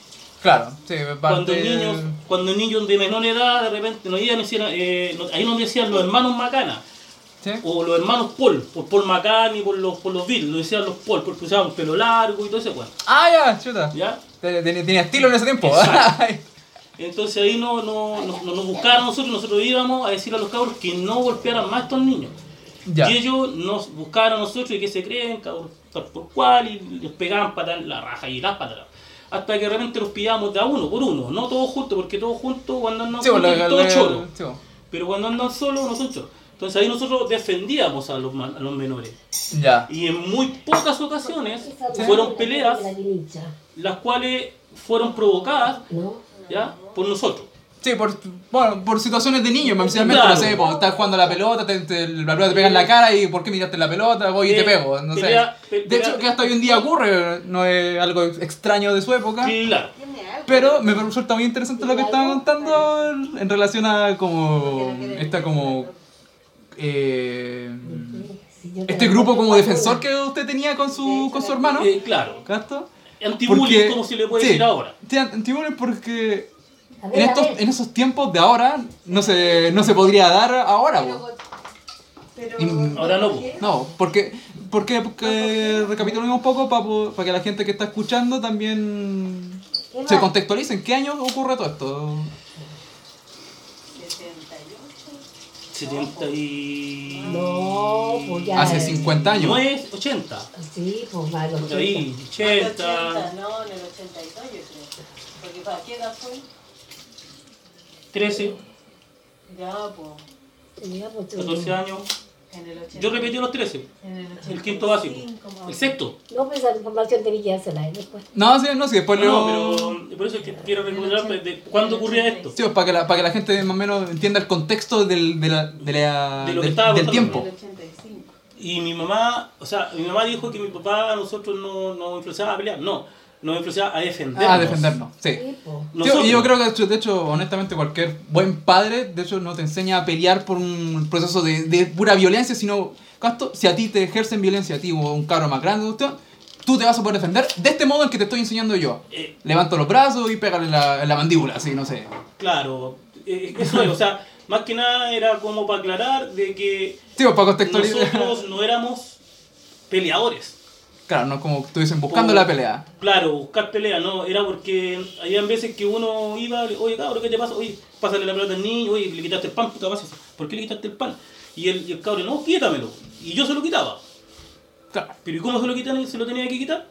Claro, sí, Cuando niños, cuando niños de menor edad de repente nos iban decir, eh, ahí nos decían los hermanos Macana ¿Sí? o los hermanos Paul, por Paul Macani, por los por los Beatles, lo decían los Paul, porque usaban pelo largo y todo ese cuento, Ah, ya, chuta. ¿ya? Tenía, estilo en ese tiempo. Entonces ahí no, no, no- no nos buscaban a nosotros, nosotros íbamos a decirle a los cabros que no golpearan más a estos niños. ya. Y ellos nos buscaban a nosotros y que se creen, cabros, tal por cual, y les pegaban patas en la raja y las patas. Hasta que de repente los pillábamos de a uno por uno, no todos juntos, porque todos juntos cuando andan Sí, juntos bueno, es todo le- choro. sí, bueno. Pero cuando andan solos no son choros. Entonces ahí nosotros defendíamos a los, a los menores. Ya. Y en muy pocas ocasiones fueron peleas las cuales fueron provocadas ya por nosotros. Sí, por, bueno, por situaciones de niños, principalmente, Claro. no sé, pues, estás jugando a la pelota, te, te- la pelota te pega en la cara y ¿por qué miraste la pelota? Voy y te Eh, pego, no pelea- sé. De hecho, que hasta hoy en día ocurre, no es algo extraño de su época. Claro. Pero me resulta muy interesante lo que estaban contando en relación a como esta como eh, este grupo como defensor que usted tenía con su con su hermano. Eh, claro. ¿Gasto? Antibullying, como se le puede sí, decir ahora. Sí, antibullying porque ver, en estos en esos tiempos de ahora no se no se podría dar ahora. Pero, Y- Ahora no, po. No, porque porque, porque recapitulemos un poco para que la gente que está escuchando también ¿Qué se contextualice en qué año ocurre todo esto. 70 y... No, pues ya. Hace 50 años. No es 80. Sí, pues va a los Por ahí, 80. 80, no, en el 82 yo creo. Porque ¿para qué edad fue? 13, Ya, pues. Ya, pues, 14 años. En el 85. Yo repetí los 13. En el El quinto básico. 85, más o El sexto. No, pues esa información tenía que dársela él después. No, sí, no, sí, después No, lo... pero por eso es que quiero recuperar de cuándo ocurría esto. Sí, pues, para que, la, para que la gente más o menos entienda el contexto del, de la, de la- De lo que del, del tiempo. En el 85. Y mi mamá, o sea, mi mamá dijo que mi papá a nosotros no nos influenciaba a pelear. No, nos influenciaba a defendernos. Ah, defendernos, sí. Sí, po. Sí, Nosotros. y yo creo que de hecho, honestamente, cualquier buen padre, de hecho, no te enseña a pelear por un proceso de, de pura violencia, sino, ¿cuánto? Si a ti te ejercen violencia, a ti o a un cabro más grande, usted, tú te vas a poder defender de este modo en que te estoy enseñando yo. Eh, Levanto los brazos y pégale la, la mandíbula, así, no sé. claro, eh, eso es, o sea, más que nada era como para aclarar de que Sí, pues, para contextualizar. nosotros no éramos peleadores. Claro, no como que estuviesen buscando la pelea. Claro, buscar pelea, no, era porque habían veces que uno iba, oye cabrón, ¿qué te pasa? Oye, pásale la pelota al niño, oye, le quitaste el pan, puta pasa, ¿por qué le quitaste el pan? Y el, y el cabrón, no, quítamelo. Y yo se lo quitaba. Claro, Pero ¿y cómo se lo, quitan, se lo tenía que quitar?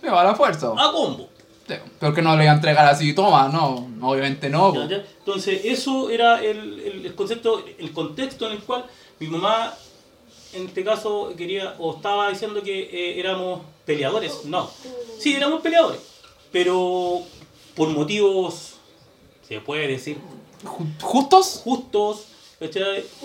sí, a la fuerza. A combo. Sí, pero que no le iba a entregar así, toma, no, obviamente no. Ya, po. ya. Entonces, eso era el, el, el concepto, el contexto en el cual mi mamá, en este caso, quería o estaba diciendo que eh, éramos peleadores. No. Sí, éramos peleadores. Pero por motivos, se puede decir, Ju- ¿Justos? justos,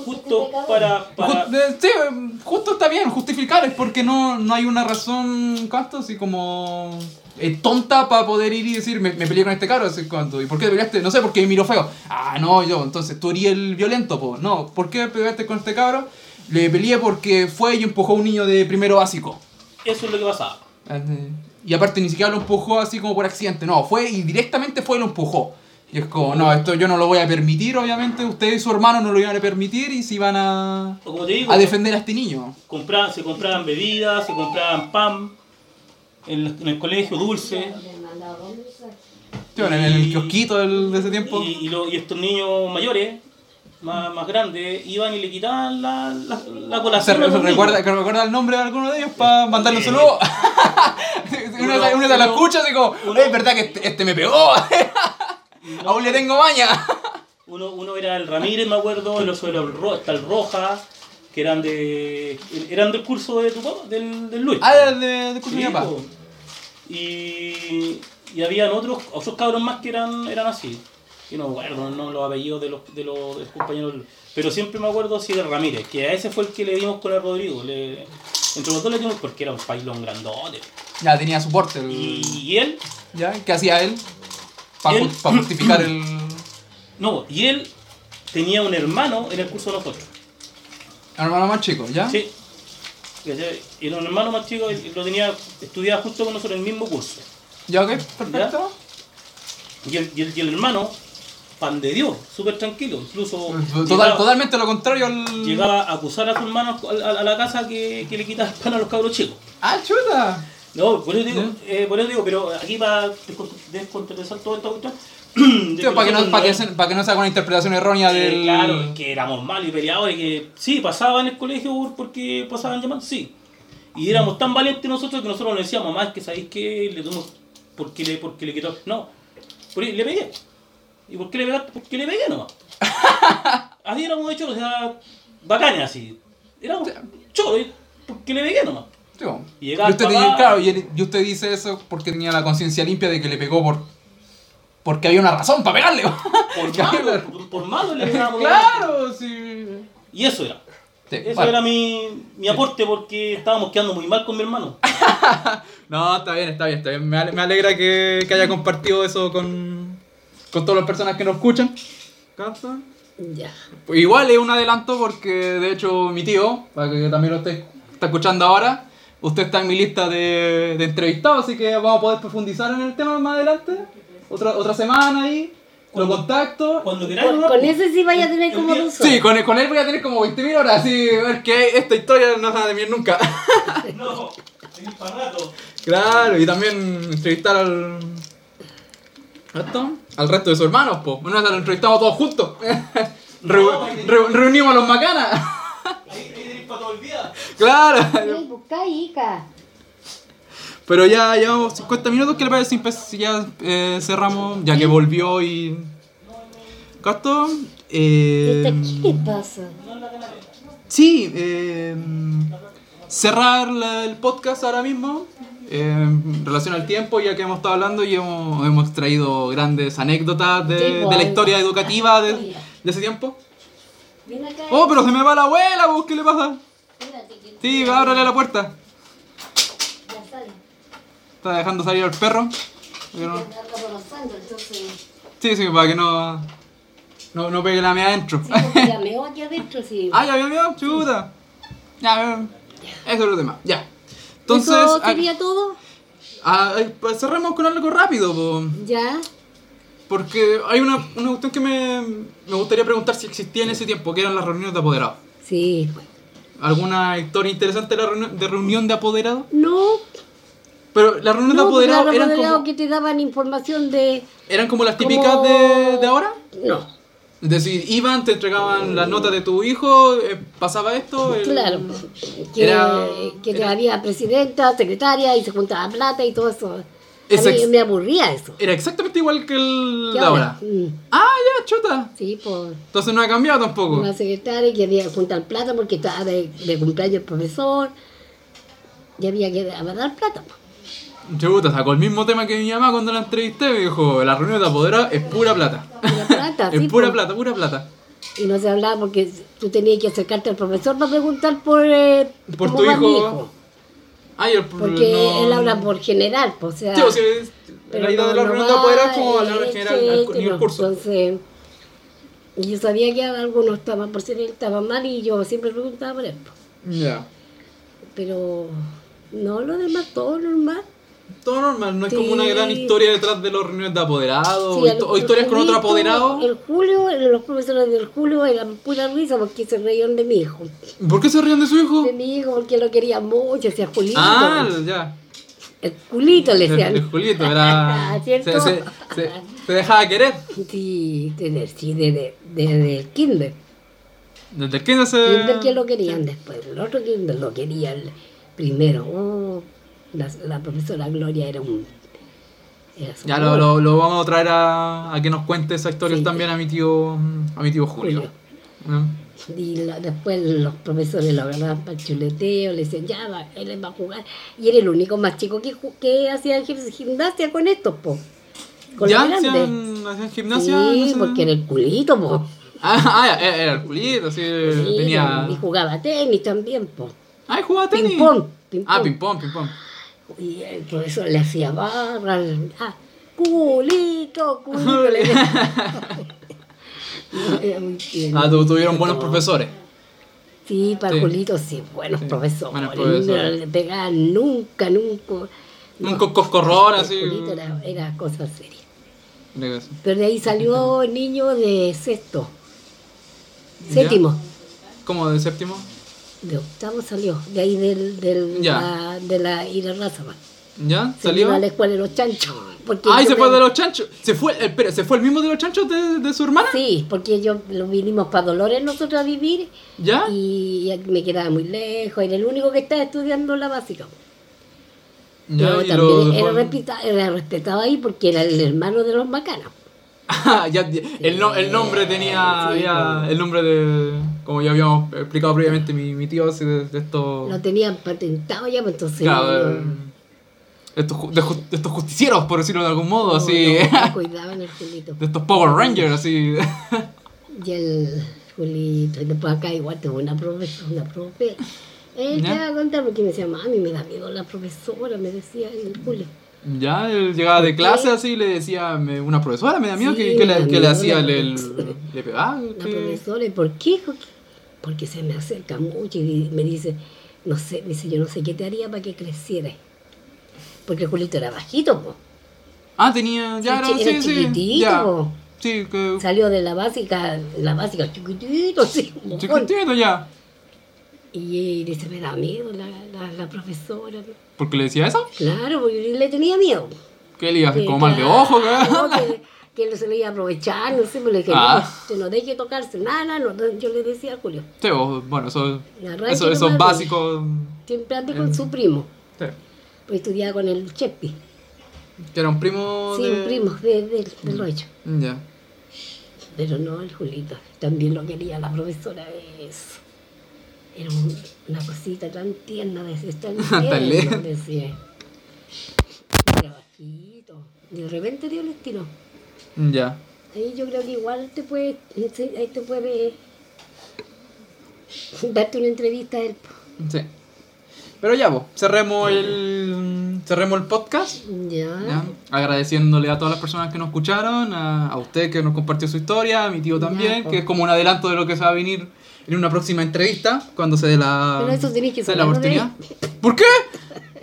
justos para... para Ju- eh, sí, eh, justo está bien, justificar es porque no, no hay una razón, ¿cuánto? Así como eh, tonta para poder ir y decir, me, me peleé con este caro, así cuánto. ¿Y por qué te peleaste? No sé, porque me miró feo. Ah, no, yo, entonces tú eres el violento, po. No, ¿por qué peleaste con este cabro? Le peleé porque fue y empujó a un niño de primero básico. eso es lo que pasaba. Eh, Y aparte ni siquiera lo empujó así como por accidente, no, fue y directamente fue y lo empujó. Y es como, no, esto yo no lo voy a permitir, obviamente, usted y su hermano no lo iban a permitir y se iban a, O como te digo, a defender a este niño. compra- se compraban bebidas, se compraban pan, en, el- en el colegio dulce. Sí, bueno, en el kiosquito del- de ese tiempo. Y, y lo- y estos niños mayores, más, más grandes, iban y le quitaban la, la, la ¿Se, colación. los recuerda, que recuerda el nombre de alguno de ellos para mandarle un saludo? uno, Uno- uno se escucha y digo, es verdad que este, este me pegó. Aún le tengo maña. Uno, uno era el Ramírez, me acuerdo, el otro era el, Ro- está el Roja, que eran de eran del curso de tu papá, del, del Luis. Ah, el de, de curso de mi papá. Y, y habían otros, otros cabros más que eran, eran así. Y no me acuerdo no, los apellidos de los, de los, de los compañeros. Pero siempre me acuerdo así de Ramírez, que a ese fue el que le dimos con el Rodrigo. Le, entre los dos le dimos porque era un pailón grandote. Ya tenía soporte. el- Y, y él, ¿Ya? ¿Qué hacía él? Para Él- justificar el... no, y él tenía un hermano en el curso de nosotros. hermano más chico, ¿ya? Sí. Y un hermano más chico, lo tenía, estudiaba justo con nosotros en el mismo curso. ¿Ya ok? Perfecto. Y el, y el, y el hermano, pan de Dios, súper tranquilo. Incluso Total- llegaba, totalmente lo contrario al... llegaba a acusar a su hermano a, la casa que, que le quitaba el pan a los cabros chicos. ¡Ah, chuta! No, por eso digo, ¿Ya? eh, por eso digo, pero aquí va a descont- descontextualizar todo esta cuestión. Tío, para, que no, para, que se, para que no se haga una interpretación errónea eh, del... Claro, que éramos malos y peleadores, que sí, pasaban en el colegio por- porque pasaban llamando, sí. Y éramos tan valientes nosotros que nosotros nos decíamos, mamá, es que sabéis que le tuvimos, porque le, porque le quitó, no, le pegué. ¿Y por qué le pegaste? Porque le pegué nomás. así éramos hechos, o sea, bacanes así. Éramos choros, porque le pegué nomás. Y Y llegaba el usted, papá- dice- claro, y, él- y usted dice eso porque tenía la conciencia limpia de que le pegó por... Porque había una razón para pegarle. Por malo, por, por malo le pegábamos. claro, sí. Y eso era. Sí, Eso era mi, mi aporte porque estábamos quedando muy mal con mi hermano. No, está bien, está bien, está bien. Me ale- me alegra que, que haya compartido eso con, con todas las personas que nos escuchan. ¿Capta? Ya. Pues igual es un adelanto porque de hecho mi tío, para que también lo esté está escuchando ahora, usted está en mi lista de, de entrevistados, así que vamos a poder profundizar en el tema más adelante. Otra, otra semana ahí, lo contacto. Cuando queráis, Con, con ese sí vaya a tener como dos Sí, horas. con, con él voy a tener como 20.000 horas, así, ver que esta historia no se va a terminar nunca. No, para rato. Claro, y también entrevistar al. ¿Esto? Al resto de sus hermanos, pues. Bueno, lo entrevistamos todos juntos. Reu- reu- reunimos a los macanas. Ahí, ahí tenés para todo el día. claro. Pero ya llevamos 50 minutos, ¿qué le parece si ya eh, cerramos? Ya que volvió y... ¿Casto? Eh, Esta, ¿Qué le pasa? Sí, eh, cerrar la- el podcast ahora mismo. En relación al tiempo, ya que hemos estado hablando y hemos, hemos extraído grandes anécdotas de, la historia educativa de, de ese tiempo. Oh, pero se me va la abuela, ¿qué le pasa? Sí, ábrale la puerta. ya sale. Está dejando salir al perro. No-. Sí, sí, para que no, no, no pegue la mía adentro. Sí, porque ya meó aquí adentro, sí. ah, ya había miedo, chuta. Ya, eso es otro tema. Ya. Entonces, ¿Eso ah, todo? ah, eh, pues cerremos con algo rápido, po, Ya. porque hay una, una cuestión que me, me gustaría preguntar si existía en ese tiempo, que eran las reuniones de apoderados. Sí. pues. ¿Alguna historia interesante de, la reunión, de reunión de apoderados? No, Pero las reuniones no, de porque apoderados eran apoderados como, que te daban información de... eran como las típicas como- de, de ahora. No, Es decir, iban, te entregaban las notas de tu hijo, eh, pasaba esto. el- claro. Que, Era- que era- había presidenta, secretaria y se juntaba plata y todo eso. A mí me aburría eso. Era exactamente igual que el ¿Qué de ahora. Mm, Ah, ya, chuta. Sí, pues Entonces no ha cambiado tampoco. una secretaria que había que juntar plata porque estaba de, de cumpleaños el profesor y había que dar plata. Chuta, sacó el mismo tema que mi mamá cuando la entrevisté. Me dijo: La reunión de apoderados es pura plata. Pura plata, es sí, pura plata, pura plata. Y no se hablaba porque tú tenías que acercarte al profesor para preguntar por, eh, Por cómo tu va mi hijo. Ay, el Porque no- él habla por general, pues, o sea... Sí, o sea, es- pero la idea de la reunión de apoderados es como eh, hablar en general este, al este, nivel curso. Entonces, yo sabía que algo no estaba, por si él estaba mal y yo siempre preguntaba por él. pues. Ya. Pero no, lo demás, todo normal. Todo normal, no es como una gran historia detrás de las reuniones de apoderados Sí, o, el- histo- o el historias con otro apoderado. El Julio, los profesores del Julio eran pura risa porque se reían de mi hijo. ¿Por qué se ríen de su hijo? De mi hijo porque lo quería mucho, decía Julito. Ah, ya. El culito le El, decían. el Julito era. se, ¿Cierto? se, se- se dejaba querer. Sí, desde, sí, desde, desde el kinder. Desde el kinder se. Kinder que lo querían después, el otro kinder lo quería el primero. Oh, la, la profesora Gloria era un... Era Ya lo, lo, lo vamos a traer a, a que nos cuente esa historia Sí. también a mi tío a mi tío Julio. Y la- después los profesores lo agarraban para el chuleteo, le decían, ya, va, él va a jugar. Y era el único más chico que, que hacía gim- gimnasia con estos, po. Con ¿Ya? los. ¿Hacían, hacían gimnasia? Sí, No sé. porque era el culito, po. Ah, ah, era el Julito, sí, Sí, tenía. Y jugaba tenis también, po. Ah, ¿y jugaba tenis. Ping-pong, ping-pong. Ah, ping-pong, ping-pong. Y el profesor le hacía barra, ah, culito, culito. le. Ah, tu- tuvieron buenos profesores. Sí, para Sí. Julito sí, buenos Sí, profesores. buenos profesores. No le pegaban nunca, nunca. Un co- coscorrón, así. Julito era, era cosa seria. Pero de ahí salió el niño de sexto, Ya. séptimo. ¿Cómo de séptimo? De octavo salió, de ahí del, del, la, de la Ira Razaman. ¿Ya? Se ¿Salió? a la escuela de los chanchos. porque Ay, yo se fue de los chanchos. Se fue, eh, espera, ¿se fue el mismo de los chanchos de, de su hermana? Sí, porque yo lo vinimos para Dolores nosotros a vivir ¿Ya? y me quedaba muy lejos, era el único que estaba estudiando la básica. Ya, Pero también lo era, dejó- respeta- era respetado ahí porque era el hermano de los macanas. Ah, ya, ya, el, no- el nombre tenía, Sí, había el nombre de, como ya habíamos explicado previamente, mi, mi tío así de, de estos, Lo tenían patentado ya, pues entonces... claro, no- de- estos, de, estos justicieros, por decirlo de algún modo, no- así, cuidaban el Julito. de estos Power Rangers, así. Y el Julito, y después acá igual tengo una profesora, una profe. Él te ¿Ya? va a contar porque me decía, mami, me da miedo la profesora, me decía el Julio. Ya, él llegaba de clase así y le decía, me- una profesora me da miedo, Sí, que, le, que le hacía la profesora. le pegaba, La profesora, ¿y por qué? Porque se me acerca mucho y me dice, no sé, me dice, yo no sé qué te haría para que creciera. Porque Julito era bajito, po. Ah, tenía, ya Sí, era, sí, era sí, chiquitito, ya. Sí, que Salió de la básica, la básica chiquitito, sí, chiquitito ya. Y dice, me da miedo la, la, la profesora. ¿Por qué le decía eso? Claro, porque le tenía miedo. ¿Qué le iba a hacer como mal de claro, ojo? ¿qué? Que, que se le iba a aprovechar, no sé, pues le dije, Ah. no, que no deje tocarse nada, no, yo le decía a Julio, Sí, bueno, eso, eso, esos nomás, básicos. siempre ande Mm. con su primo, Sí. pues estudiaba con el Chepi, Que era un primo. sí, de... un primo de, de, de Rocha. Ya. Pero no, el Julito, también lo quería la profesora, eso. Era un- una cosita tan tierna, decía, tan Tan lindo. decía. Era bajito. De repente dio el estilo. Ya. Ahí yo creo que igual te puede, ahí te puede darte una entrevista a él. Sí. Pero ya, vos, cerremos el, cerremos el podcast. Ya. ¿ya? Agradeciéndole a todas las personas que nos escucharon, a, a usted que nos compartió su historia, a mi tío también, Ya, que es como un adelanto de lo que se va a venir en una próxima entrevista, cuando se dé la, Pero eso tenés que se dé la de oportunidad. ¿Por qué?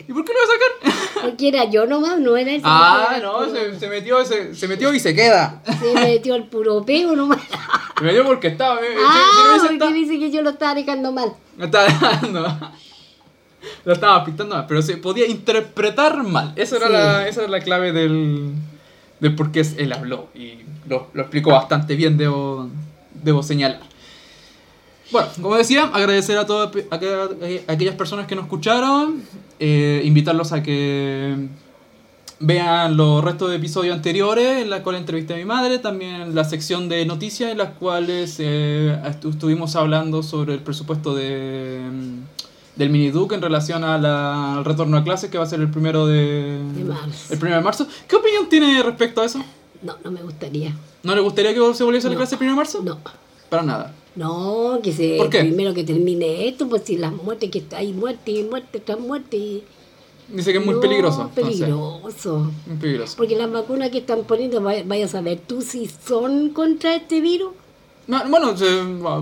¿Y por qué lo va a sacar? Porque era yo nomás, no era él. ah, no, se, se metió, se, se metió y se queda. Se metió el puro peo nomás. Se metió porque estaba. eh, no Ah, porque dice que yo lo estaba dejando mal. Lo estaba dejando. Lo estaba pintando mal, pero se podía interpretar mal. Esa era, Sí. la, esa era la clave del, del por qué él habló. Y lo, lo explicó bastante bien, debo, debo señalar. Bueno, como decía, agradecer a todas aquellas- personas que nos escucharon. eh, invitarlos a que vean los restos de episodios anteriores, en la cual entrevisté a mi madre, también la sección de noticias, en las cuales eh, estu- estuvimos hablando sobre el presupuesto de, mm, del Miniduc en relación a la- al retorno a clases, que va a ser el primero de, De marzo. el primero de marzo. ¿Qué opinión tiene respecto a eso? No, no me gustaría. ¿No le gustaría que se volviese a la No. clase el primero de marzo? No. Para nada. No, que se ¿Por qué? primero que termine esto, pues si las muertes que hay muerte y muerte tras muerte. y- Dice que es muy No, peligroso. Peligroso. Muy peligroso. Porque las vacunas que están poniendo, vaya, a saber tú si son contra este virus. No, bueno,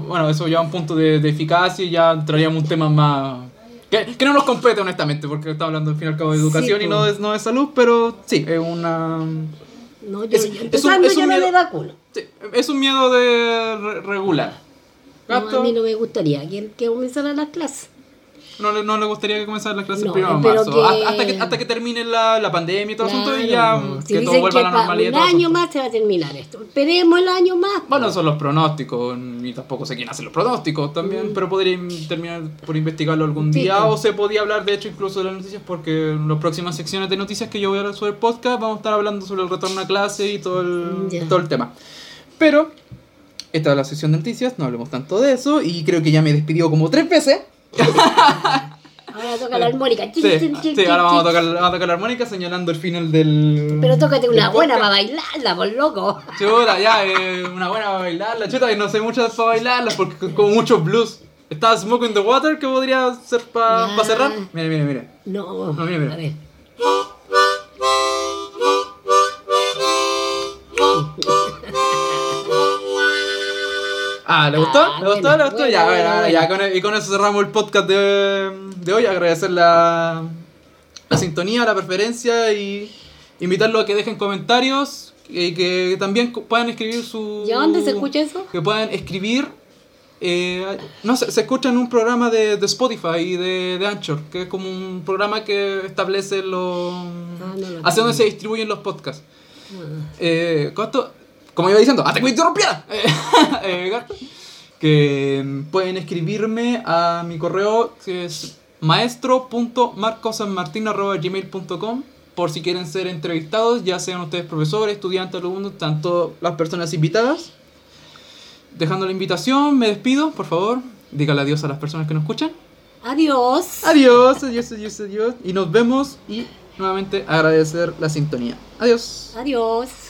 bueno, eso ya un punto de, de eficacia y ya entraríamos un tema más... Que, que no nos compete honestamente, porque estamos hablando al fin y al cabo de Sí, educación y no de, no de salud, pero sí, es una... No, yo, Es- yo es un- es un no miedo- me vacuno. sí, es un miedo de re- regular. No, a mí no me gustaría que, que comenzaran las clases. no, le, no le gustaría que comenzaran las clases No, de pero marzo, que- hasta, que, hasta que termine la, la pandemia y todo el asunto y ya Claro. Si que todo vuelva a la normalidad. Un año más se va a terminar esto. Esperemos el año más. Bueno, son los pronósticos, y tampoco sé quién hace los pronósticos también, pero podría in- terminar por investigarlo algún Mm. Sí, día, pues. o se podía hablar de hecho incluso de las noticias, porque en las próximas secciones de noticias que yo voy a hablar sobre el podcast, vamos a estar hablando sobre el retorno a clase y todo el, todo el tema. Pero, esta es la sección de noticias, no hablemos tanto de eso, y creo que ya me despidió como tres veces. Ahora toca la armónica. Sí, ahora vamos a tocar, vamos a tocar la armónica señalando el final del... Pero tócate una buena para bailarla, por loco. Chuta, ya, eh, una buena para bailarla. Chuta, y no sé mucho para bailarla porque como muchos blues. Está Smoke in the Water que podría ser para cerrar. Mire, mire, mire. No, No, mira, mira. a ver. Ah, ¿le gustó? Ah, ¿Le gustó? bueno, ¿Le gustó? bueno, ya, bueno, ya con, y con eso cerramos el podcast de, de hoy. Agradecer la, la sintonía, la preferencia y invitarlos a que dejen comentarios y que también puedan escribir su... ¿Y a dónde se escucha eso? Que puedan escribir... eh, no sé, se escucha en un programa de, de Spotify y de, de Anchor, que es como un programa que establece los... Ah, no lo hacia dónde se distribuyen los podcasts. Ah. Eh, ¿cuánto? Como iba diciendo, hasta que me interrumpiera. Eh, eh, gato. que mm, pueden escribirme a mi correo que es maestro.marcosanmartino.gmail.com por si quieren ser entrevistados, ya sean ustedes profesores, estudiantes, alumnos, tanto las personas invitadas. Dejando la invitación, me despido, por favor. Dígale adiós a las personas que nos escuchan. Adiós. Adiós, adiós, adiós, adiós. Y nos vemos y nuevamente agradecer la sintonía. Adiós. Adiós.